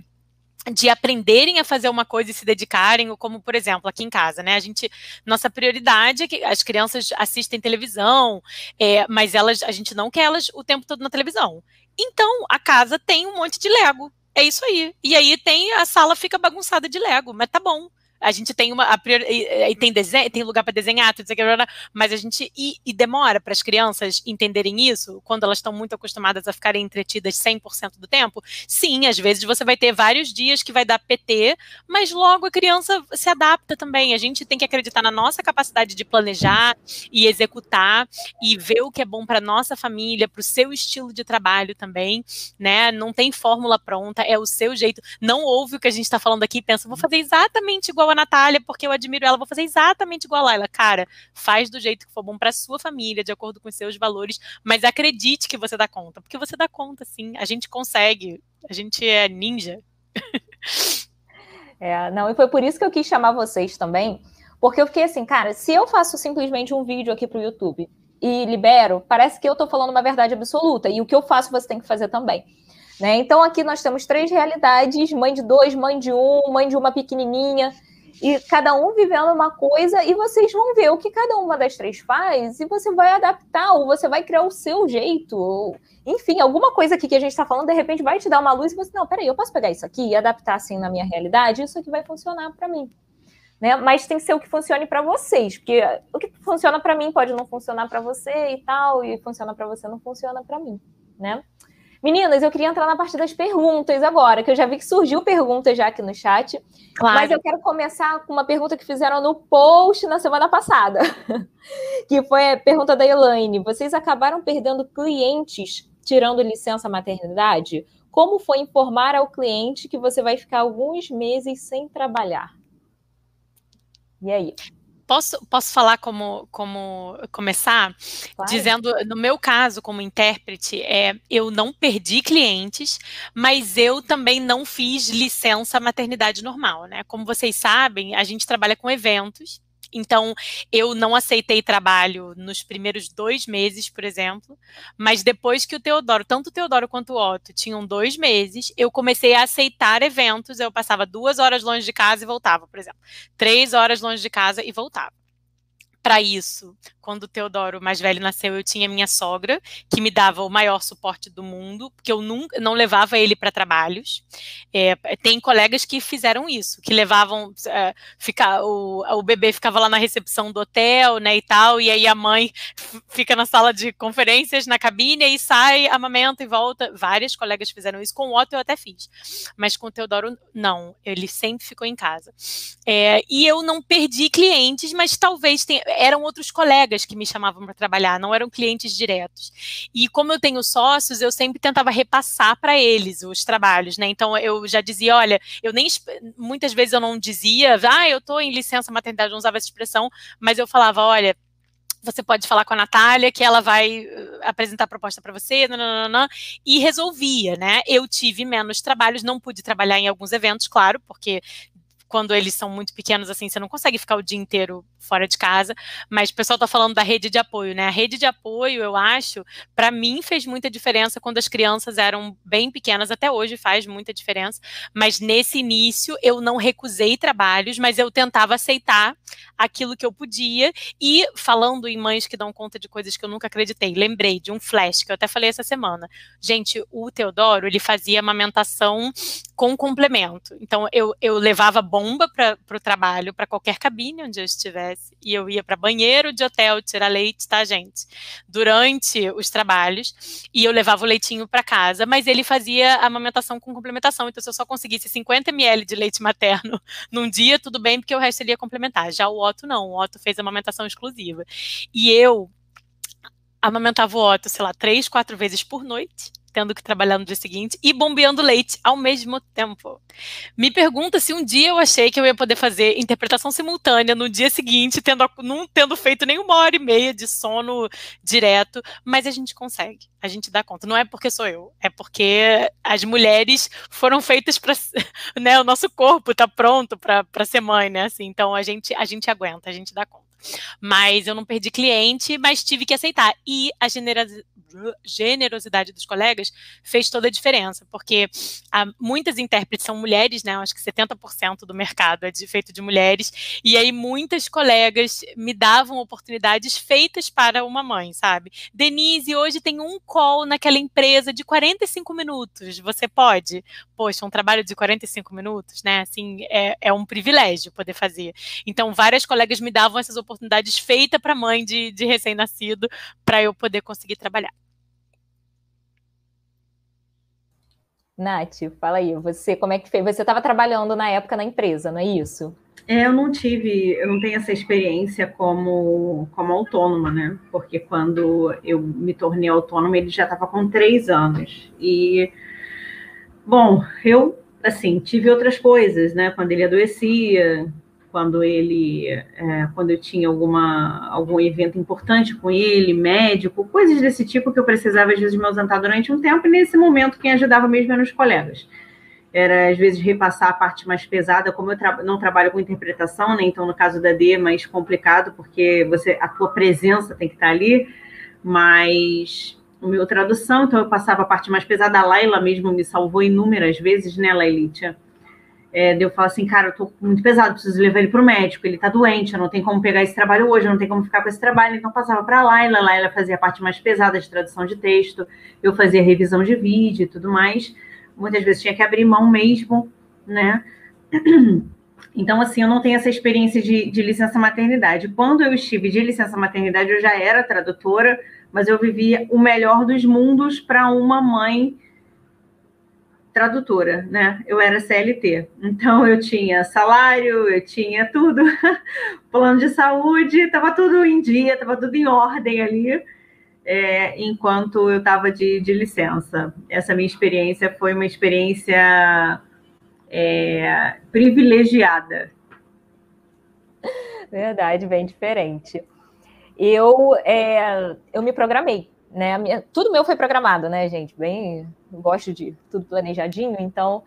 de aprenderem a fazer uma coisa e se dedicarem, ou como, por exemplo, aqui em casa, né? A gente, nossa prioridade é que as crianças assistem televisão, é, mas elas, a gente não quer elas o tempo todo na televisão. Então, a casa tem um monte de Lego. É isso aí. E aí tem a sala fica bagunçada de Lego, mas tá bom a gente tem uma. Priori, e, tem, desenho, tem lugar para desenhar, tudo isso, mas a gente. E, e demora para as crianças entenderem isso, quando elas estão muito acostumadas a ficarem entretidas 100% do tempo. Sim, às vezes você vai ter vários dias que vai dar PT, mas logo a criança se adapta também. A gente tem que acreditar na nossa capacidade de planejar e executar e ver o que é bom para nossa família, para o seu estilo de trabalho também, né? Não tem fórmula pronta, é o seu jeito. Não ouve o que a gente está falando aqui e pensa, vou fazer exatamente igual igual a Natália, porque eu admiro ela, vou fazer exatamente igual a ela. Cara, faz do jeito que for bom para sua família, de acordo com seus valores, mas acredite que você dá conta, porque você dá conta, sim. A gente consegue. A gente é ninja. É, não, e foi por isso que eu quis chamar vocês também, porque eu fiquei assim, cara, se eu faço simplesmente um vídeo aqui pro YouTube e libero, parece que eu estou falando uma verdade absoluta. E o que eu faço, você tem que fazer também. Né? Então, aqui nós temos três realidades: mãe de dois, mãe de um, mãe de uma pequenininha, e cada um vivendo uma coisa, e vocês vão ver o que cada uma das três faz, e você vai adaptar, ou você vai criar o seu jeito, ou, enfim, alguma coisa aqui que a gente está falando, de repente vai te dar uma luz e você, não, peraí, eu posso pegar isso aqui e adaptar assim na minha realidade, isso aqui vai funcionar para mim. Né? Mas tem que ser o que funcione para vocês, porque o que funciona para mim pode não funcionar para você e tal, e funciona para você não funciona para mim, né? Meninas, eu queria entrar na parte das perguntas agora, que eu já vi que surgiu perguntas já aqui no chat. Claro. Mas eu quero começar com uma pergunta que fizeram no post na semana passada, que foi a pergunta da Elaine. Vocês acabaram perdendo clientes tirando licença maternidade? Como foi informar ao cliente que você vai ficar alguns meses sem trabalhar? E aí? Posso, posso falar como, como começar? Claro. Dizendo, no meu caso, como intérprete, é, eu não perdi clientes, mas eu também não fiz licença maternidade normal, né? Como vocês sabem, a gente trabalha com eventos, então, eu não aceitei trabalho nos primeiros dois meses, por exemplo, mas depois que o Teodoro, tanto o Teodoro quanto o Otto, tinham dois meses, eu comecei a aceitar eventos. Eu passava duas horas longe de casa e voltava, por exemplo. Três horas longe de casa e voltava para isso, quando o Teodoro mais velho nasceu, eu tinha minha sogra, que me dava o maior suporte do mundo, porque eu nunca não levava ele para trabalhos. É, tem colegas que fizeram isso, que levavam, é, o, o bebê ficava lá na recepção do hotel, né, e tal, e aí a mãe fica na sala de conferências, na cabine, e sai, amamenta e volta. Várias colegas fizeram isso, com o Otto eu até fiz, mas com o Teodoro, não, ele sempre ficou em casa. É, e eu não perdi clientes, mas talvez tenha eram outros colegas que me chamavam para trabalhar, não eram clientes diretos. E como eu tenho sócios, eu sempre tentava repassar para eles os trabalhos, né? Então eu já dizia, olha, eu nem muitas vezes eu não dizia, ah, eu estou em licença maternidade, não usava essa expressão, mas eu falava, olha, você pode falar com a Natália, que ela vai uh, apresentar a proposta para você, nananana, e resolvia, né? Eu tive menos trabalhos, não pude trabalhar em alguns eventos, claro, porque quando eles são muito pequenos, assim, você não consegue ficar o dia inteiro fora de casa, mas o pessoal está falando da rede de apoio, né? A rede de apoio, eu acho, para mim fez muita diferença quando as crianças eram bem pequenas, até hoje faz muita diferença, mas nesse início eu não recusei trabalhos, mas eu tentava aceitar aquilo que eu podia e falando em mães que dão conta de coisas que eu nunca acreditei, lembrei de um flash que eu até falei essa semana. Gente, o Teodoro, ele fazia amamentação com complemento. Então eu, eu levava bomba para o trabalho, para qualquer cabine onde eu estivesse. E eu ia para banheiro de hotel tirar leite, tá, gente? Durante os trabalhos. E eu levava o leitinho para casa, mas ele fazia amamentação com complementação. Então, se eu só conseguisse 50 ml de leite materno num dia, tudo bem, porque o resto ele ia complementar. Já o Otto não. O Otto fez amamentação exclusiva. E eu amamentava o Otto, sei lá, três, quatro vezes por noite tendo que trabalhar no dia seguinte e bombeando leite ao mesmo tempo. Me pergunta se um dia eu achei que eu ia poder fazer interpretação simultânea no dia seguinte, tendo, não tendo feito nem uma hora e meia de sono direto, mas a gente consegue, a gente dá conta. Não é porque sou eu, é porque as mulheres foram feitas para, né, o nosso corpo está pronto para ser mãe, né? Assim, então a gente a gente aguenta, a gente dá conta. Mas eu não perdi cliente, mas tive que aceitar. E a generosidade dos colegas fez toda a diferença, porque há, muitas intérpretes são mulheres, né? Acho que 70% do mercado é de, feito de mulheres, e aí muitas colegas me davam oportunidades feitas para uma mãe, sabe? Denise, hoje tem um call naquela empresa de 45 minutos, você pode? Poxa, um trabalho de 45 minutos, né? Assim, é, é um privilégio poder fazer. Então, várias colegas me davam essas oportunidades feitas para mãe de, de recém-nascido, para eu poder conseguir trabalhar. Nath, fala aí, você como é que fez? Você estava trabalhando na época na empresa, não é isso? É, eu não tive, eu não tenho essa experiência como, como autônoma, né? Porque quando eu me tornei autônoma, ele já estava com três anos. E, bom, eu, assim, tive outras coisas, né? Quando ele adoecia, quando ele, é, quando eu tinha alguma, algum evento importante com ele, médico, coisas desse tipo que eu precisava às vezes me ausentar durante um tempo, e nesse momento quem ajudava mesmo eram os colegas. Era às vezes repassar a parte mais pesada, como eu tra não trabalho com interpretação, né? Então no caso da D é mais complicado, porque você a tua presença tem que estar ali. mas o meu tradução, então eu passava a parte mais pesada. A Laila mesmo me salvou inúmeras vezes, né, Lailitia? É, eu falo assim, cara, eu tô muito pesado, preciso levar ele pro médico, ele tá doente, eu não tenho como pegar esse trabalho hoje, eu não tenho como ficar com esse trabalho, então passava para Laila, Laila fazia a parte mais pesada de tradução de texto, eu fazia revisão de vídeo e tudo mais. Muitas vezes tinha que abrir mão mesmo, né? Então, assim, eu não tenho essa experiência de, de licença maternidade. Quando eu estive de licença maternidade, eu já era tradutora, mas eu vivia o melhor dos mundos para uma mãe tradutora, né? Eu era CLT, então eu tinha salário, eu tinha tudo, plano de saúde, estava tudo em dia, estava tudo em ordem ali, é, enquanto eu estava de, de, licença. Essa minha experiência foi uma experiência é, privilegiada. Verdade, bem diferente eu, é, eu me programei, né? Minha, tudo meu foi programado, né, gente? Bem, gosto de tudo planejadinho, então,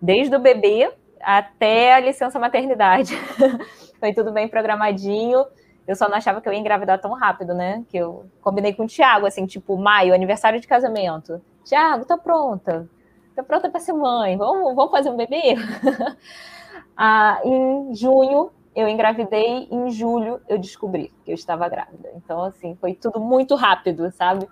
desde o bebê até a licença maternidade, foi tudo bem programadinho. Eu só não achava que eu ia engravidar tão rápido, né? Que eu combinei com o Thiago, assim, tipo, maio, aniversário de casamento. Thiago, tô pronta. Tô pronta para ser mãe. Vamos, vamos fazer um bebê? ah, em junho, eu engravidei, em julho eu descobri que eu estava grávida. Então, assim, foi tudo muito rápido, sabe?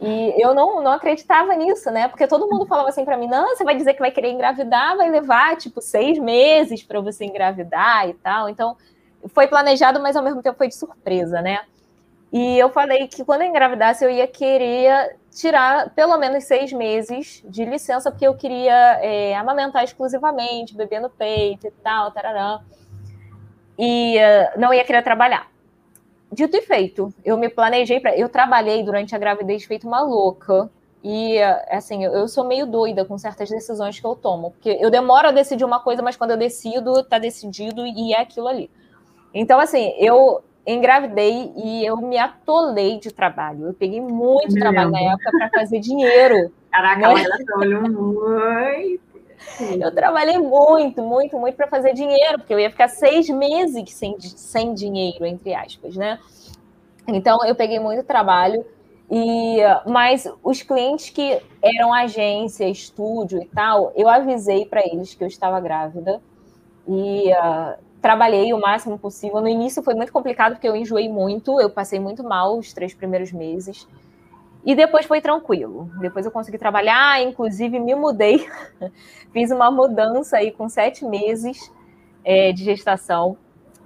E eu não, não acreditava nisso, né? Porque todo mundo falava assim para mim: não, você vai dizer que vai querer engravidar, vai levar tipo seis meses para você engravidar e tal. Então, foi planejado, mas ao mesmo tempo foi de surpresa, né? E eu falei que quando eu engravidasse, eu ia querer tirar pelo menos seis meses de licença, porque eu queria é, amamentar exclusivamente, beber no peito e tal, tararã e uh, não ia querer trabalhar. Dito e feito, eu me planejei para. Eu trabalhei durante a gravidez feito uma louca. E, uh, assim, eu, sou meio doida com certas decisões que eu tomo. Porque eu demoro a decidir uma coisa, mas quando eu decido, tá decidido e é aquilo ali. Então, assim, eu engravidei e eu me atolei de trabalho. Eu peguei muito trabalho na época para fazer dinheiro. Caraca, né? ela trabalhou muito. Eu trabalhei muito, muito, muito para fazer dinheiro, porque eu ia ficar seis meses sem, sem dinheiro, entre aspas, né? Então eu peguei muito trabalho. E, mas os clientes que eram agência, estúdio e tal, eu avisei para eles que eu estava grávida e uh, trabalhei o máximo possível. No início foi muito complicado porque eu enjoei muito, eu passei muito mal os três primeiros meses. E depois foi tranquilo. Depois eu consegui trabalhar, inclusive me mudei, fiz uma mudança aí com sete meses é, de gestação,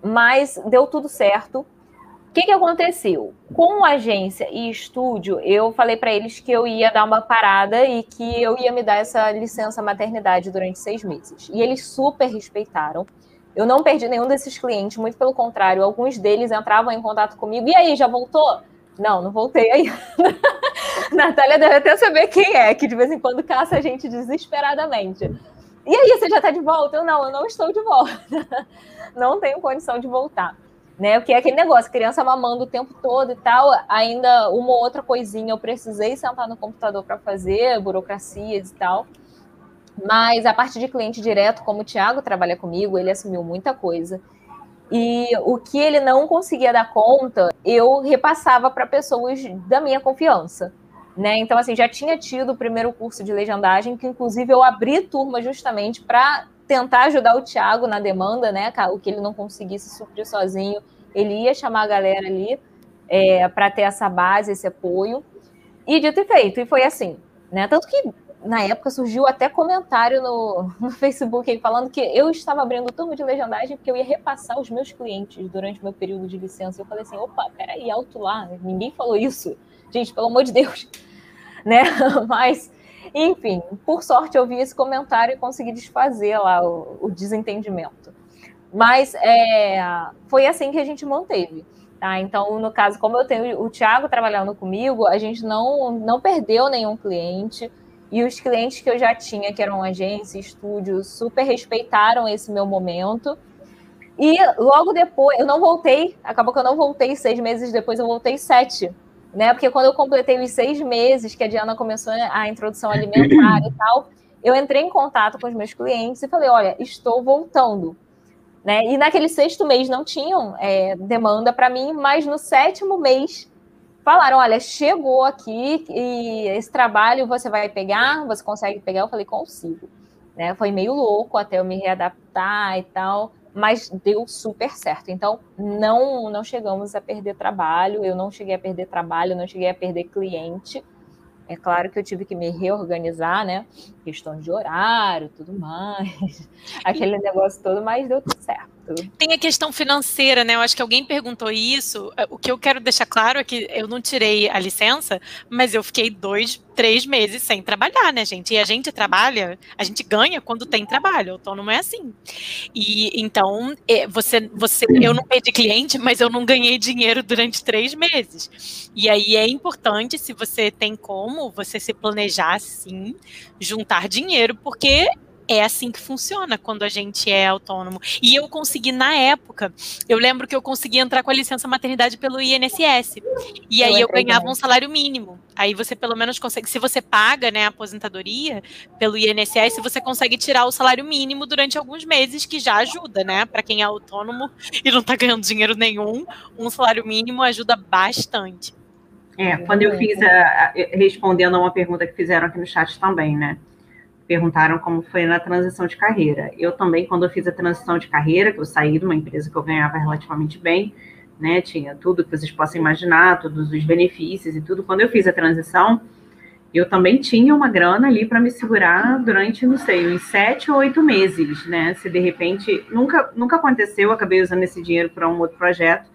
mas deu tudo certo. O que, que aconteceu? Com agência e estúdio, eu falei para eles que eu ia dar uma parada e que eu ia me dar essa licença maternidade durante seis meses. E eles super respeitaram. Eu não perdi nenhum desses clientes, muito pelo contrário, alguns deles entravam em contato comigo. E aí, já voltou? Não, não voltei aí. Natália deve até saber quem é, que de vez em quando caça a gente desesperadamente. E aí, você já está de volta? Eu não, eu não estou de volta. não tenho condição de voltar. Né? Porque é aquele negócio, criança mamando o tempo todo e tal, ainda uma ou outra coisinha eu precisei sentar no computador para fazer, burocracias e tal. Mas a parte de cliente direto, como o Thiago trabalha comigo, ele assumiu muita coisa. E o que ele não conseguia dar conta, eu repassava para pessoas da minha confiança. Né? Então, assim, já tinha tido o primeiro curso de legendagem, que inclusive eu abri turma justamente para tentar ajudar o Thiago na demanda, né? O que ele não conseguisse suprir sozinho, ele ia chamar a galera ali é, para ter essa base, esse apoio. E dito e feito, e foi assim, né? Tanto que na época surgiu até comentário no, no Facebook aí falando que eu estava abrindo turma de legendagem porque eu ia repassar os meus clientes durante meu período de licença. Eu falei assim, opa, peraí, alto lá, ninguém falou isso. Gente, pelo amor de Deus. Né? Mas, enfim, por sorte eu vi esse comentário e consegui desfazer lá o, o desentendimento. Mas é, foi assim que a gente manteve. Tá? Então, no caso, como eu tenho o Thiago trabalhando comigo, a gente não, não perdeu nenhum cliente e os clientes que eu já tinha, que eram agência, estúdio, super respeitaram esse meu momento. E logo depois, eu não voltei, acabou que eu não voltei seis meses depois, eu voltei sete. Né? Porque quando eu completei os seis meses que a Diana começou a introdução alimentar e tal, eu entrei em contato com os meus clientes e falei: olha, estou voltando. Né? E naquele sexto mês não tinham é, demanda para mim, mas no sétimo mês falaram: olha, chegou aqui e esse trabalho você vai pegar, você consegue pegar? Eu falei: consigo. Né? Foi meio louco até eu me readaptar e tal, mas deu super certo. Então, não, não chegamos a perder trabalho, eu não cheguei a perder trabalho, não cheguei a perder cliente. É claro que eu tive que me reorganizar, né? Questão de horário, tudo mais, aquele negócio todo, mas deu tudo certo. Tem a questão financeira, né? Eu acho que alguém perguntou isso. É, o que eu quero deixar claro é que eu não tirei a licença, mas eu fiquei dois, três meses sem trabalhar, né, gente? E a gente trabalha, a gente ganha quando tem trabalho. Autônomo é assim. E então, é, você, você, eu não perdi cliente, mas eu não ganhei dinheiro durante três meses. E aí é importante, se você tem como, você se planejar sim, juntar dinheiro, porque é assim que funciona quando a gente é autônomo. E eu consegui, na época, eu lembro que eu consegui entrar com a licença maternidade pelo INSS. E aí eu, eu ganhava um salário mínimo. Aí você pelo menos consegue, se você paga né, a aposentadoria pelo INSS, você consegue tirar o salário mínimo durante alguns meses, que já ajuda, né? Para quem é autônomo e não está ganhando dinheiro nenhum, um salário mínimo ajuda bastante. É, quando eu fiz a, a, respondendo a uma pergunta que fizeram aqui no chat também, né? Perguntaram como foi na transição de carreira. Eu também, quando eu fiz a transição de carreira, que eu saí de uma empresa que eu ganhava relativamente bem, né, tinha tudo que vocês possam imaginar, todos os benefícios e tudo. Quando eu fiz a transição, eu também tinha uma grana ali para me segurar durante, não sei, uns sete ou oito meses, né? Se de repente nunca nunca aconteceu, eu acabei usando esse dinheiro para um outro projeto,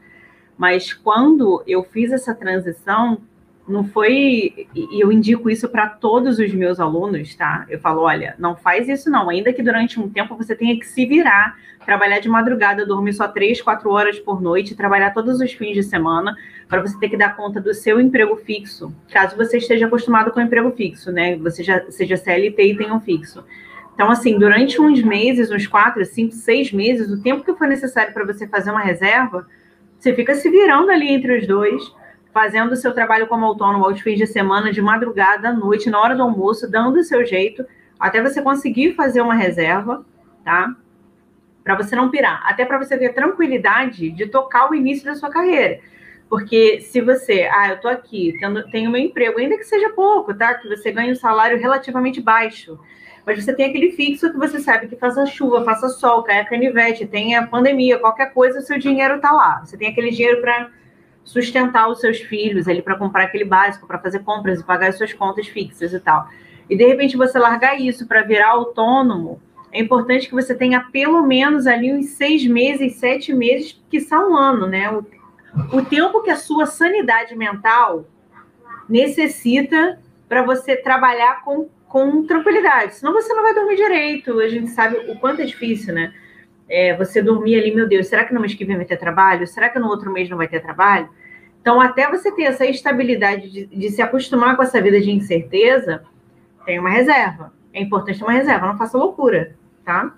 mas quando eu fiz essa transição, não foi. E eu indico isso para todos os meus alunos, tá? Eu falo: olha, não faz isso não, ainda que durante um tempo você tenha que se virar, trabalhar de madrugada, dormir só três, quatro horas por noite, trabalhar todos os fins de semana, para você ter que dar conta do seu emprego fixo, caso você esteja acostumado com o emprego fixo, né? Você já seja CLT e tenha um fixo. Então, assim, durante uns meses, uns quatro, cinco, seis meses, o tempo que for necessário para você fazer uma reserva, você fica se virando ali entre os dois fazendo o seu trabalho como autônomo aos fins de semana, de madrugada, à noite, na hora do almoço, dando o seu jeito, até você conseguir fazer uma reserva, tá? Para você não pirar, até para você ter tranquilidade de tocar o início da sua carreira. Porque se você, ah, eu tô aqui, tendo, tenho meu emprego, ainda que seja pouco, tá? Que você ganhe um salário relativamente baixo, mas você tem aquele fixo que você sabe que faça chuva, faça sol, caia canivete, tenha pandemia, qualquer coisa, o seu dinheiro tá lá. Você tem aquele dinheiro para sustentar os seus filhos ali para comprar aquele básico, para fazer compras e pagar as suas contas fixas e tal. E de repente você largar isso para virar autônomo, é importante que você tenha pelo menos ali uns seis meses, sete meses, que são um ano, né? O, o tempo que a sua sanidade mental necessita para você trabalhar com, com tranquilidade. Senão você não vai dormir direito. A gente sabe o quanto é difícil, né? É, você dormir ali, meu Deus, será que no mês que vem vai ter trabalho? Será que no outro mês não vai ter trabalho? Então, até você ter essa estabilidade de, de se acostumar com essa vida de incerteza, tem uma reserva. É importante ter uma reserva, não faça loucura, tá?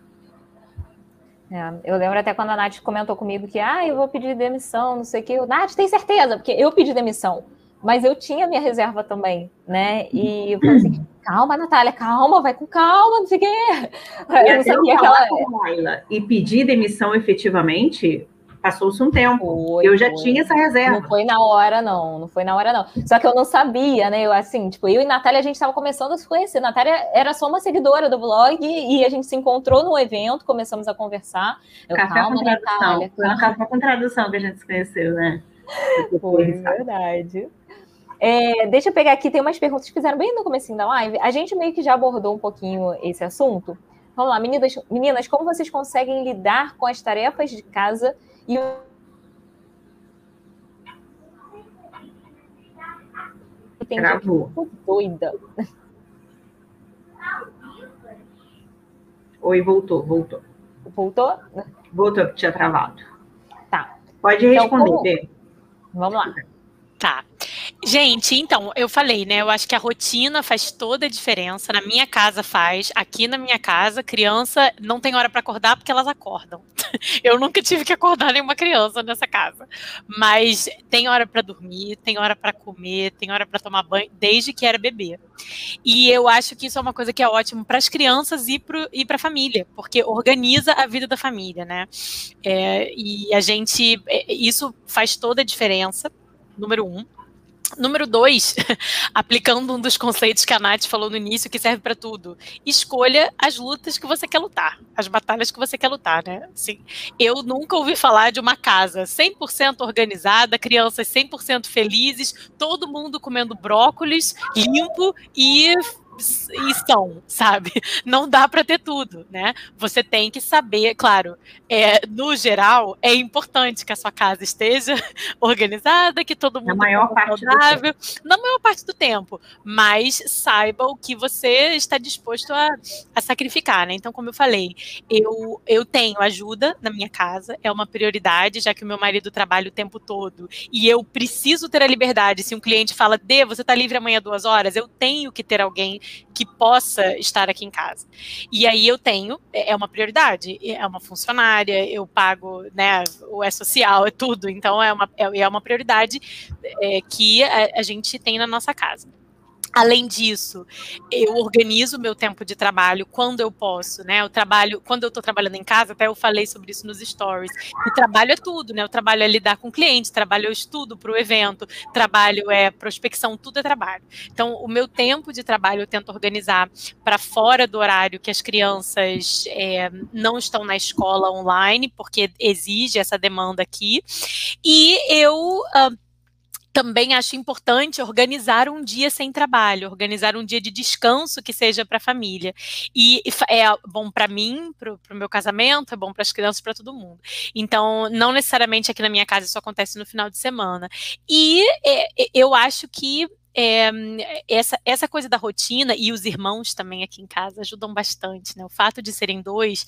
É, eu lembro até quando a Nath comentou comigo que, ah, eu vou pedir demissão, não sei o quê. Nath, tem certeza? Porque eu pedi demissão, mas eu tinha minha reserva também, né? E eu falei assim, calma, Natália, calma, vai com calma, não sei o quê. Eu não sabia que ela... E pedir demissão efetivamente, passou-se um tempo. Foi, eu já foi. tinha essa reserva. Não foi na hora, não. Não foi na hora, não. Só que eu não sabia, né? Eu, assim, tipo, eu e Natália, a gente estava começando a se conhecer. Natália era só uma seguidora do blog e a gente se encontrou no evento, começamos a conversar. Eu, café com tradução. Natália, foi no café com tradução que a gente se conheceu, né? Foi, verdade. É, deixa eu pegar aqui, tem umas perguntas que fizeram bem no começo da live. A gente meio que já abordou um pouquinho esse assunto. Vamos lá, meninas, meninas, como vocês conseguem lidar com as tarefas de casa e Entendi. Travou. doida. Oi, voltou, voltou. Voltou? Voltou, que tinha travado. Tá. Pode responder. Então, como... Vamos lá. Tá. Gente, então, eu falei, né? Eu acho que a rotina faz toda a diferença. Na minha casa faz. Aqui na minha casa, criança não tem hora para acordar porque elas acordam. Eu nunca tive que acordar nenhuma criança nessa casa. Mas tem hora para dormir, tem hora para comer, tem hora para tomar banho, desde que era bebê. E eu acho que isso é uma coisa que é ótimo para as crianças e para a família, porque organiza a vida da família, né? É, e a gente, é, isso faz toda a diferença número um. Número dois, aplicando um dos conceitos que a Nath falou no início, que serve para tudo. Escolha as lutas que você quer lutar, as batalhas que você quer lutar, né? Assim, eu nunca ouvi falar de uma casa 100% organizada, crianças 100% felizes, todo mundo comendo brócolis limpo e e são, sabe? Não dá para ter tudo, né? Você tem que saber, claro, é, no geral, é importante que a sua casa esteja organizada, que todo mundo na maior parte saudável, na maior parte do tempo, mas saiba o que você está disposto a, a sacrificar, né? Então, como eu falei, eu, eu tenho ajuda na minha casa, é uma prioridade, já que o meu marido trabalha o tempo todo e eu preciso ter a liberdade. Se um cliente fala, Dê, você está livre amanhã duas horas, eu tenho que ter alguém que possa estar aqui em casa. E aí eu tenho, é, é uma prioridade, é uma funcionária, eu pago, né, o é social, é tudo, então é uma, é, é uma prioridade é, que a, a gente tem na nossa casa. Além disso, eu organizo meu tempo de trabalho quando eu posso, né? Eu trabalho, quando eu estou trabalhando em casa, até eu falei sobre isso nos stories. O trabalho é tudo, né? O trabalho é lidar com clientes, trabalho é estudo para o evento, trabalho é prospecção, tudo é trabalho. Então, o meu tempo de trabalho eu tento organizar para fora do horário que as crianças é, não estão na escola online, porque exige essa demanda aqui. E eu uh, também acho importante organizar um dia sem trabalho, organizar um dia de descanso que seja para a família. E é bom para mim, para o meu casamento, é bom para as crianças, para todo mundo. Então, não necessariamente aqui na minha casa isso acontece no final de semana. E é, eu acho que é, essa, essa coisa da rotina e os irmãos também aqui em casa ajudam bastante, né? O fato de serem dois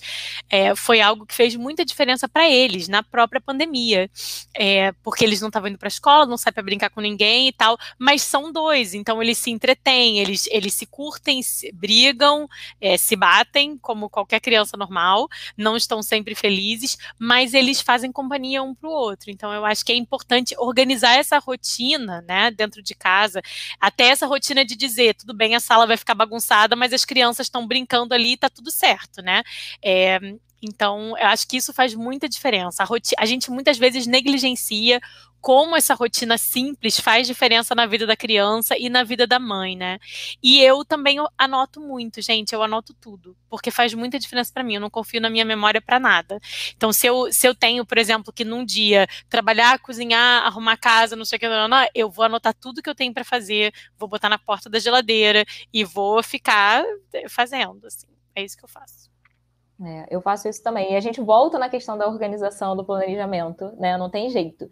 é, foi algo que fez muita diferença para eles na própria pandemia, é, porque eles não estavam indo para a escola, não para brincar com ninguém e tal, mas são dois, então eles se entretêm, eles, eles se curtem, se, brigam, é, se batem como qualquer criança normal, não estão sempre felizes, mas eles fazem companhia um para o outro. Então eu acho que é importante organizar essa rotina, né, dentro de casa até essa rotina de dizer, tudo bem, a sala vai ficar bagunçada, mas as crianças estão brincando ali tá tudo certo, né? É, então, eu acho que isso faz muita diferença. A, a, gente muitas vezes negligencia como essa rotina simples faz diferença na vida da criança e na vida da mãe, né? E eu também anoto muito, gente, eu anoto tudo, porque faz muita diferença para mim, eu não confio na minha memória para nada. Então, se eu, se eu tenho, por exemplo, que num dia trabalhar, cozinhar, arrumar casa, não sei o que, não, não, eu vou anotar tudo que eu tenho para fazer, vou botar na porta da geladeira e vou ficar fazendo, assim. É isso que eu faço. É, eu faço isso também. E a gente volta na questão da organização, do planejamento, né? Não tem jeito.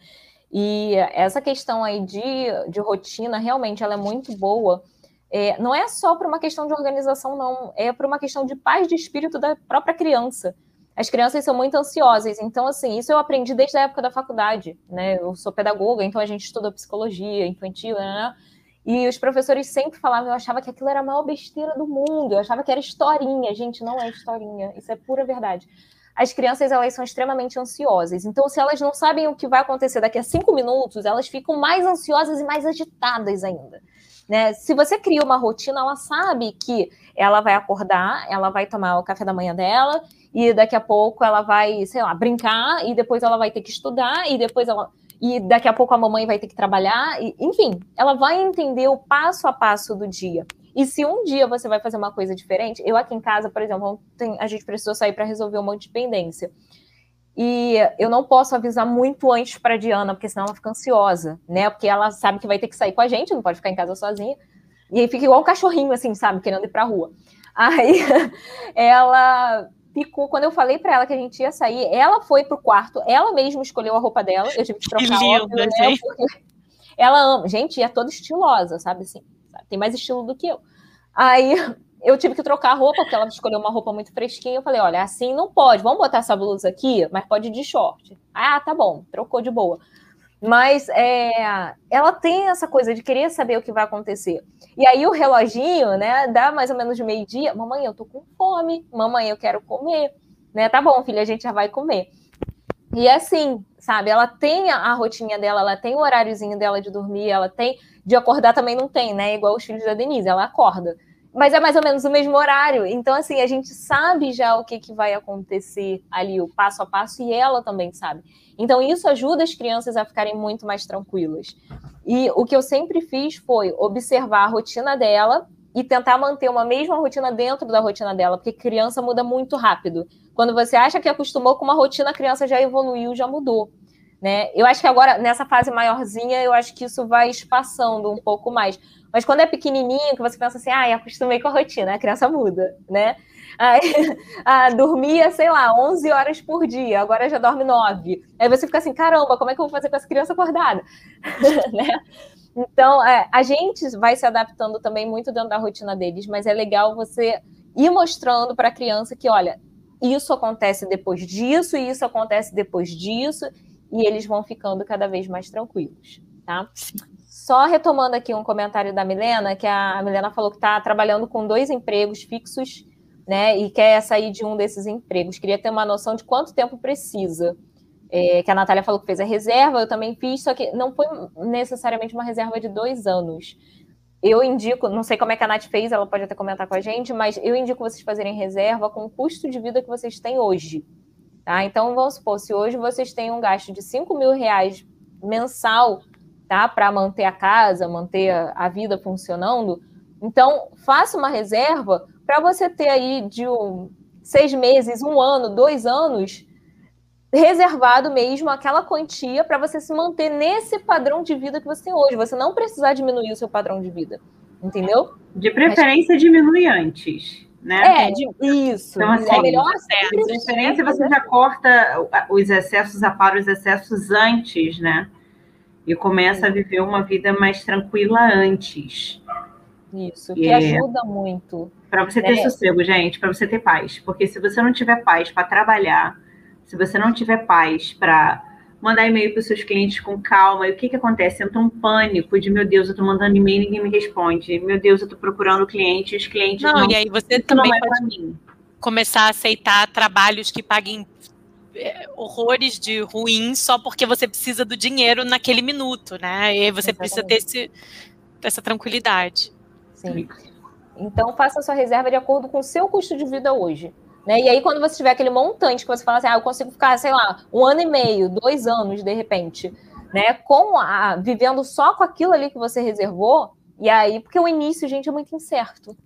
E essa questão aí de, de rotina, realmente, ela é muito boa. É, não é só para uma questão de organização, não. É para uma questão de paz de espírito da própria criança. As crianças são muito ansiosas, então, assim, isso eu aprendi desde a época da faculdade, né? Eu sou pedagoga, então a gente estuda psicologia infantil, né? E os professores sempre falavam, eu achava que aquilo era a maior besteira do mundo, eu achava que era historinha. Gente, não é historinha, isso é pura verdade as crianças elas são extremamente ansiosas. Então, se elas não sabem o que vai acontecer daqui a cinco minutos, elas ficam mais ansiosas e mais agitadas ainda. Né? Se você cria uma rotina, ela sabe que ela vai acordar, ela vai tomar o café da manhã dela, e daqui a pouco ela vai, sei lá, brincar, e depois ela vai ter que estudar, e depois ela. E daqui a pouco a mamãe vai ter que trabalhar, e, enfim, ela vai entender o passo a passo do dia. E se um dia você vai fazer uma coisa diferente, eu aqui em casa, por exemplo, a gente precisou sair para resolver uma dependência. E eu não posso avisar muito antes para Diana, porque senão ela fica ansiosa, né? Porque ela sabe que vai ter que sair com a gente, não pode ficar em casa sozinha. E aí fica igual um cachorrinho, assim, sabe? Querendo ir pra rua. Aí ela ficou, quando eu falei para ela que a gente ia sair, ela foi pro quarto, ela mesma escolheu a roupa dela, eu tive que trocar que lindo, óbvio, né? Porque ela ama. Gente, é toda estilosa, sabe assim? tem mais estilo do que eu. Aí eu tive que trocar a roupa, porque ela escolheu uma roupa muito fresquinha. Eu falei: olha, assim não pode, vamos botar essa blusa aqui, mas pode ir de short. Ah, tá bom, trocou de boa. Mas é, ela tem essa coisa de querer saber o que vai acontecer. E aí o reloginho, né, dá mais ou menos de meio-dia. Mamãe, eu tô com fome. Mamãe, eu quero comer. Né, tá bom, filha, a gente já vai comer. E é assim, sabe? Ela tem a, rotinha dela, ela tem o horáriozinho dela de dormir, ela tem de acordar também não tem, né? Igual os filhos da Denise, ela acorda. Mas é mais ou menos o mesmo horário. Então, assim, a gente sabe já o que, que vai acontecer ali, o passo a passo, e ela também sabe. Então, isso ajuda as crianças a ficarem muito mais tranquilas. E o que eu sempre fiz foi observar a rotina dela e tentar manter uma mesma rotina dentro da rotina dela, porque criança muda muito rápido. Quando você acha que acostumou com uma rotina, a criança já evoluiu, já mudou. Né? Eu acho que agora, nessa fase maiorzinha, eu acho que isso vai espaçando um pouco mais. Mas quando é pequenininho, que você pensa assim, ah, acostumei com a rotina, a criança muda, né? Aí, ah, dormia, sei lá, 11 horas por dia, agora já dorme 9. Aí você fica assim, caramba, como é que eu vou fazer com essa criança acordada? né? Então, é, a gente vai se adaptando também muito dentro da rotina deles, mas é legal você ir mostrando para a criança que, olha, isso acontece depois disso, isso acontece depois disso, e eles vão ficando cada vez mais tranquilos, tá? Só retomando aqui um comentário da Milena, que a Milena falou que está trabalhando com dois empregos fixos, né, e quer sair de um desses empregos. Queria ter uma noção de quanto tempo precisa é, que a Natália falou que fez a reserva, eu também fiz, só que não foi necessariamente uma reserva de dois anos. Eu indico, não sei como é que a Nath fez, ela pode até comentar com a gente, mas eu indico vocês fazerem reserva com o custo de vida que vocês têm hoje. Tá? Então, vamos supor, se hoje vocês têm um gasto de 5 mil reais mensal tá, para manter a casa, manter a vida funcionando, então faça uma reserva para você ter aí de um, seis meses, um ano, dois anos reservado mesmo aquela quantia para você se manter nesse padrão de vida que você tem hoje. Você não precisar diminuir o seu padrão de vida. Entendeu? De preferência, Mas... diminui antes. Né? É, de, isso. Então, assim, é melhor de preferência você já corta os excessos, apara os excessos antes, né? E começa a viver uma vida mais tranquila antes. Isso, que é... ajuda muito. Para você ter né? sossego, gente, para você ter paz. Porque se você não tiver paz para trabalhar, se você não tiver paz para mandar e-mail para os seus clientes com calma, e o que, que acontece? Entra um pânico de, meu Deus, eu estou mandando e-mail e ninguém me responde. Meu Deus, eu estou procurando cliente, os clientes não... Não, e aí você também é pode começar a aceitar trabalhos que paguem é, horrores de ruim só porque você precisa do dinheiro naquele minuto, né? E aí você Exatamente. precisa ter esse, essa tranquilidade. Sim. Então, faça a sua reserva de acordo com o seu custo de vida hoje. Né? E aí, quando você tiver aquele montante que você fala assim, ah, eu consigo ficar, sei lá, um ano e meio, dois anos, de repente, né? Com a, vivendo só com aquilo ali que você reservou, e aí, porque o início, gente, é muito incerto.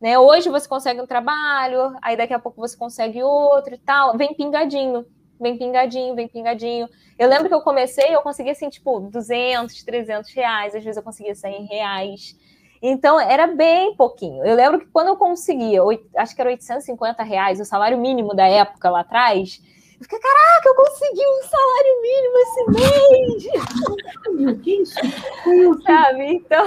Né? Hoje você consegue um trabalho, aí daqui a pouco você consegue outro e tal, vem pingadinho, vem pingadinho, vem pingadinho. Eu lembro que eu comecei, eu conseguia assim, tipo, 200, 300 reais, às vezes eu conseguia 100 reais. Então, era bem pouquinho. Eu lembro que quando eu conseguia, acho que era 850 reais, o salário mínimo da época lá atrás, eu fiquei, caraca, eu consegui um salário mínimo esse mês! que isso? Sabe? Então,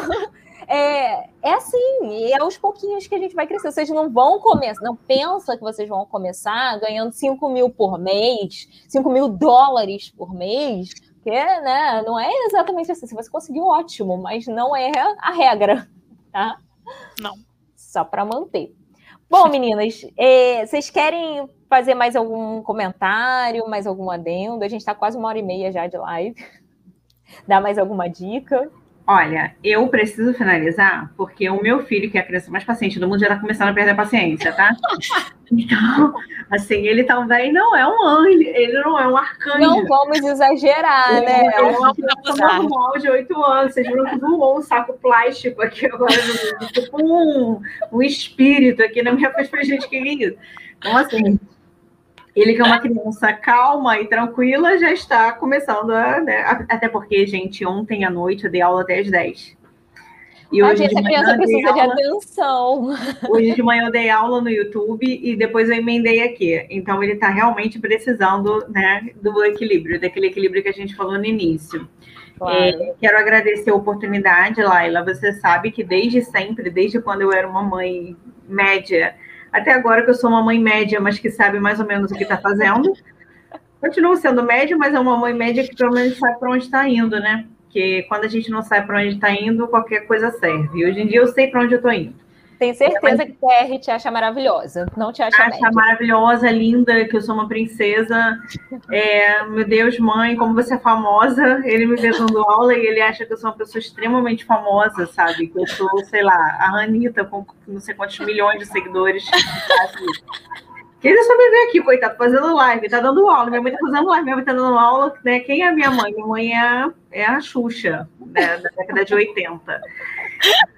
é, é assim, e é aos pouquinhos que a gente vai crescer. Vocês não vão começar, não pensa que vocês vão começar ganhando 5 mil por mês, 5 mil dólares por mês, porque né, não é exatamente assim. Se você conseguiu, ótimo, mas não é a regra tá? Não. Só para manter. Bom, meninas, é, vocês querem fazer mais algum comentário, mais algum adendo? A gente está quase uma hora e meia já de live. Dá mais alguma dica? Olha, eu preciso finalizar, porque o meu filho, que é a criança mais paciente do mundo, já está começando a perder a paciência, tá? Então, assim, ele também não é um anjo, ele não é um arcanjo. Não vamos exagerar, né? É um normal de oito anos. Vocês viram que voou um saco plástico aqui agora, tipo um, um espírito aqui na minha frente. Gente, que isso? Então, assim, ele que é uma criança calma e tranquila já está começando a, né, até porque, gente, ontem à noite eu dei aula até às 10. E hoje essa criança precisa aula, de atenção. Hoje de manhã eu dei aula no YouTube e depois eu emendei aqui. Então ele está realmente precisando né, do equilíbrio, daquele equilíbrio que a gente falou no início. Claro. É, quero agradecer a oportunidade, Laila. Você sabe que desde sempre, desde quando eu era uma mãe média, até agora que eu sou uma mãe média, mas que sabe mais ou menos o que está fazendo. Continuo sendo média, mas é uma mãe média que pelo menos sabe para onde está indo, né? Porque quando a gente não sabe para onde está indo, qualquer coisa serve. E hoje em dia eu sei para onde eu estou indo. Tenho certeza é, que o R te acha maravilhosa, não te acha Acha média. maravilhosa, linda, que eu sou uma princesa. É, meu Deus, mãe, como você é famosa. Ele me vê dando aula e ele acha que eu sou uma pessoa extremamente famosa, sabe? Que eu sou, sei lá, a Anitta com não sei quantos milhões de seguidores. Queria saber ver aqui, coitado, fazendo live, tá dando aula. Minha mãe tá fazendo live, minha mãe tá dando aula, né? Quem é a minha mãe? Minha mãe é, é a Xuxa, né, da década de 80.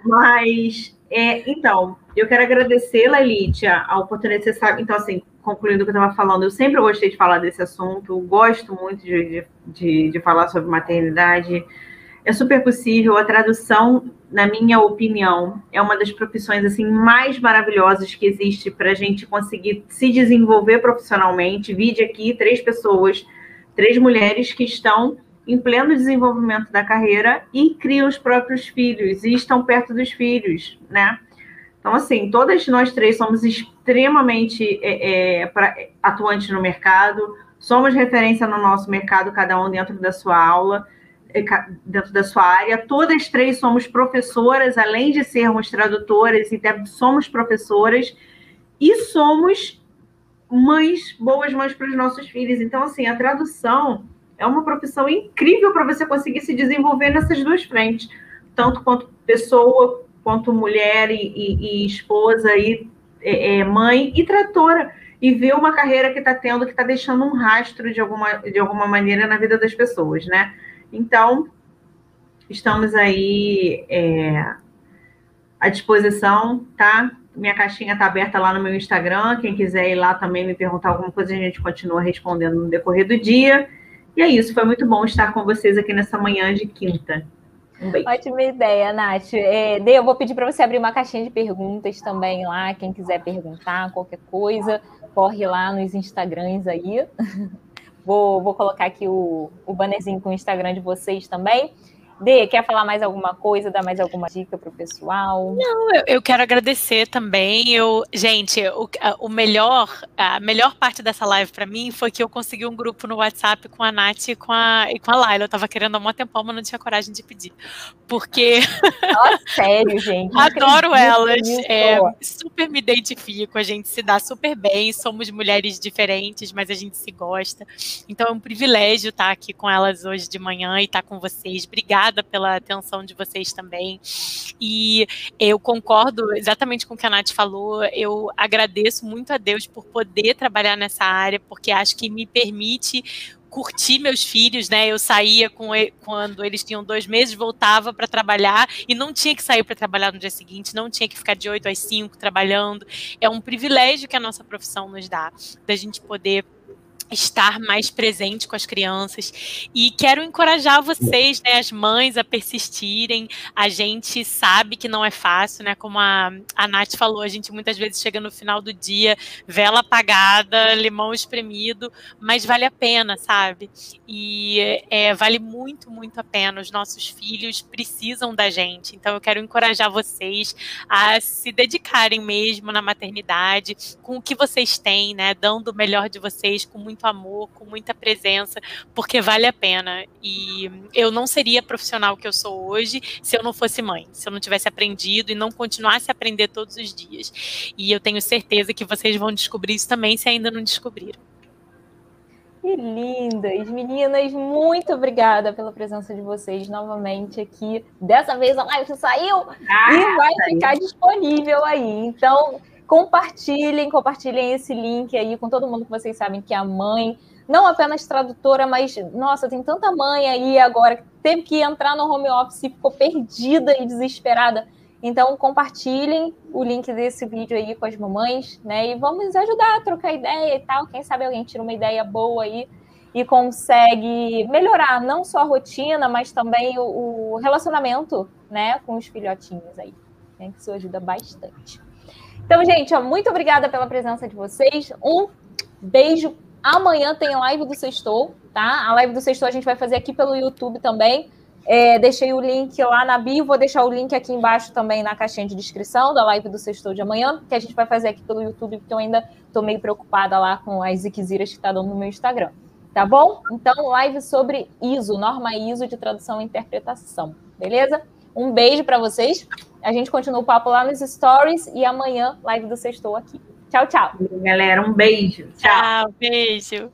Mas, é, então, eu quero agradecer, Lelitia, a oportunidade, você sabe, então, assim, concluindo o que eu estava falando, eu sempre gostei de falar desse assunto, gosto muito de, de, de falar sobre maternidade, é super possível. A tradução, na minha opinião, é uma das profissões assim mais maravilhosas que existe para a gente conseguir se desenvolver profissionalmente. Vide aqui três pessoas, três mulheres que estão em pleno desenvolvimento da carreira e criam os próprios filhos e estão perto dos filhos, né? Então, assim, todas nós três somos extremamente é, é, atuantes no mercado, somos referência no nosso mercado, cada um dentro da sua aula. É, dentro da sua área. Todas três somos professoras, além de sermos tradutoras, então somos professoras e somos mães, boas mães para os nossos filhos. Então, assim, a tradução é uma profissão incrível para você conseguir se desenvolver nessas duas frentes, tanto quanto pessoa, quanto mulher e, e, e esposa, e é, é, mãe e tradutora. E ver uma carreira que está tendo, que está deixando um rastro de alguma, de alguma maneira na vida das pessoas, né? Então, estamos aí é, à disposição, tá? Minha caixinha está aberta lá no meu Instagram. Quem quiser ir lá também me perguntar alguma coisa, a gente continua respondendo no decorrer do dia. E é isso, foi muito bom estar com vocês aqui nessa manhã de quinta. Um Ótima ideia, Nath. É, eu vou pedir para você abrir uma caixinha de perguntas também lá. Quem quiser perguntar qualquer coisa, corre lá nos Instagrams aí. Vou, vou colocar aqui o, o bannerzinho com o Instagram de vocês também. Dê, quer falar mais alguma coisa, dar mais alguma dica para o pessoal? Não, eu, eu, quero agradecer também. Eu, gente, o, o melhor, a melhor parte dessa live para mim foi que eu consegui um grupo no WhatsApp com a Nath e com a, e com a Laila. Eu tava querendo há um tempão, mas não tinha coragem de pedir. Porque. Nossa, sério, gente. Adoro elas. É, super me identifico, a gente se dá super bem. Somos mulheres diferentes, mas a gente se gosta. Então é um privilégio estar aqui com elas hoje de manhã e estar com vocês. Obrigada obrigada pela atenção de vocês também. E eu concordo exatamente com o que a Nath falou. Eu agradeço muito a Deus por poder trabalhar nessa área, porque acho que me permite curtir meus filhos, né? Eu saía com ele, quando eles tinham dois meses, voltava para trabalhar e não tinha que sair para trabalhar no dia seguinte, não tinha que ficar de 8 às 5 trabalhando. É um privilégio que a nossa profissão nos dá, da gente poder estar mais presente com as crianças e quero encorajar vocês, né, as mães a persistirem. A gente sabe que não é fácil, né? Como a, a Nath falou, a gente muitas vezes chega no final do dia, vela apagada, limão espremido, mas vale a pena, sabe? E é, vale muito, muito a pena. Os nossos filhos precisam da gente. Então eu quero encorajar vocês a se dedicarem mesmo na maternidade, com o que vocês têm, né? Dando o melhor de vocês, com muito muito amor, com muita presença, porque vale a pena. E eu não seria profissional que eu sou hoje se eu não fosse mãe, se eu não tivesse aprendido e não continuasse a aprender todos os dias. E eu tenho certeza que vocês vão descobrir isso também se ainda não descobriram. Que lindas, meninas, muito obrigada pela presença de vocês novamente aqui. Dessa vez a live saiu ah, e vai ficar disponível aí. Então, compartilhem, compartilhem esse link aí com todo mundo que vocês sabem que é a mãe, não apenas tradutora, mas nossa, tem tanta mãe aí agora que teve que entrar no home office e ficou perdida e desesperada. Então compartilhem o link desse vídeo aí com as mamães, né? E vamos ajudar a trocar ideia e tal. Quem sabe alguém tira uma ideia boa aí e consegue melhorar não só a rotina, mas também o, o relacionamento, né, com os filhotinhos aí. Né? Isso ajuda bastante. Então, gente, ó, muito obrigada pela presença de vocês. Um beijo. Amanhã tem live do Sextou, tá? A live do Sextou a gente vai fazer aqui pelo YouTube também. É, deixei o link lá na bio, vou deixar o link aqui embaixo também na caixinha de descrição da live do Sextou de amanhã, que a gente vai fazer aqui pelo YouTube, porque eu ainda tô meio preocupada lá com as ziquiziras que tá dando no meu Instagram. Tá bom? Então, live sobre ISO, norma ISO de tradução e interpretação. Beleza? Um beijo para vocês. A gente continua o papo lá nos stories e amanhã, live do Sextou aqui. Tchau, tchau. Galera, um beijo. Tchau, tchau beijo.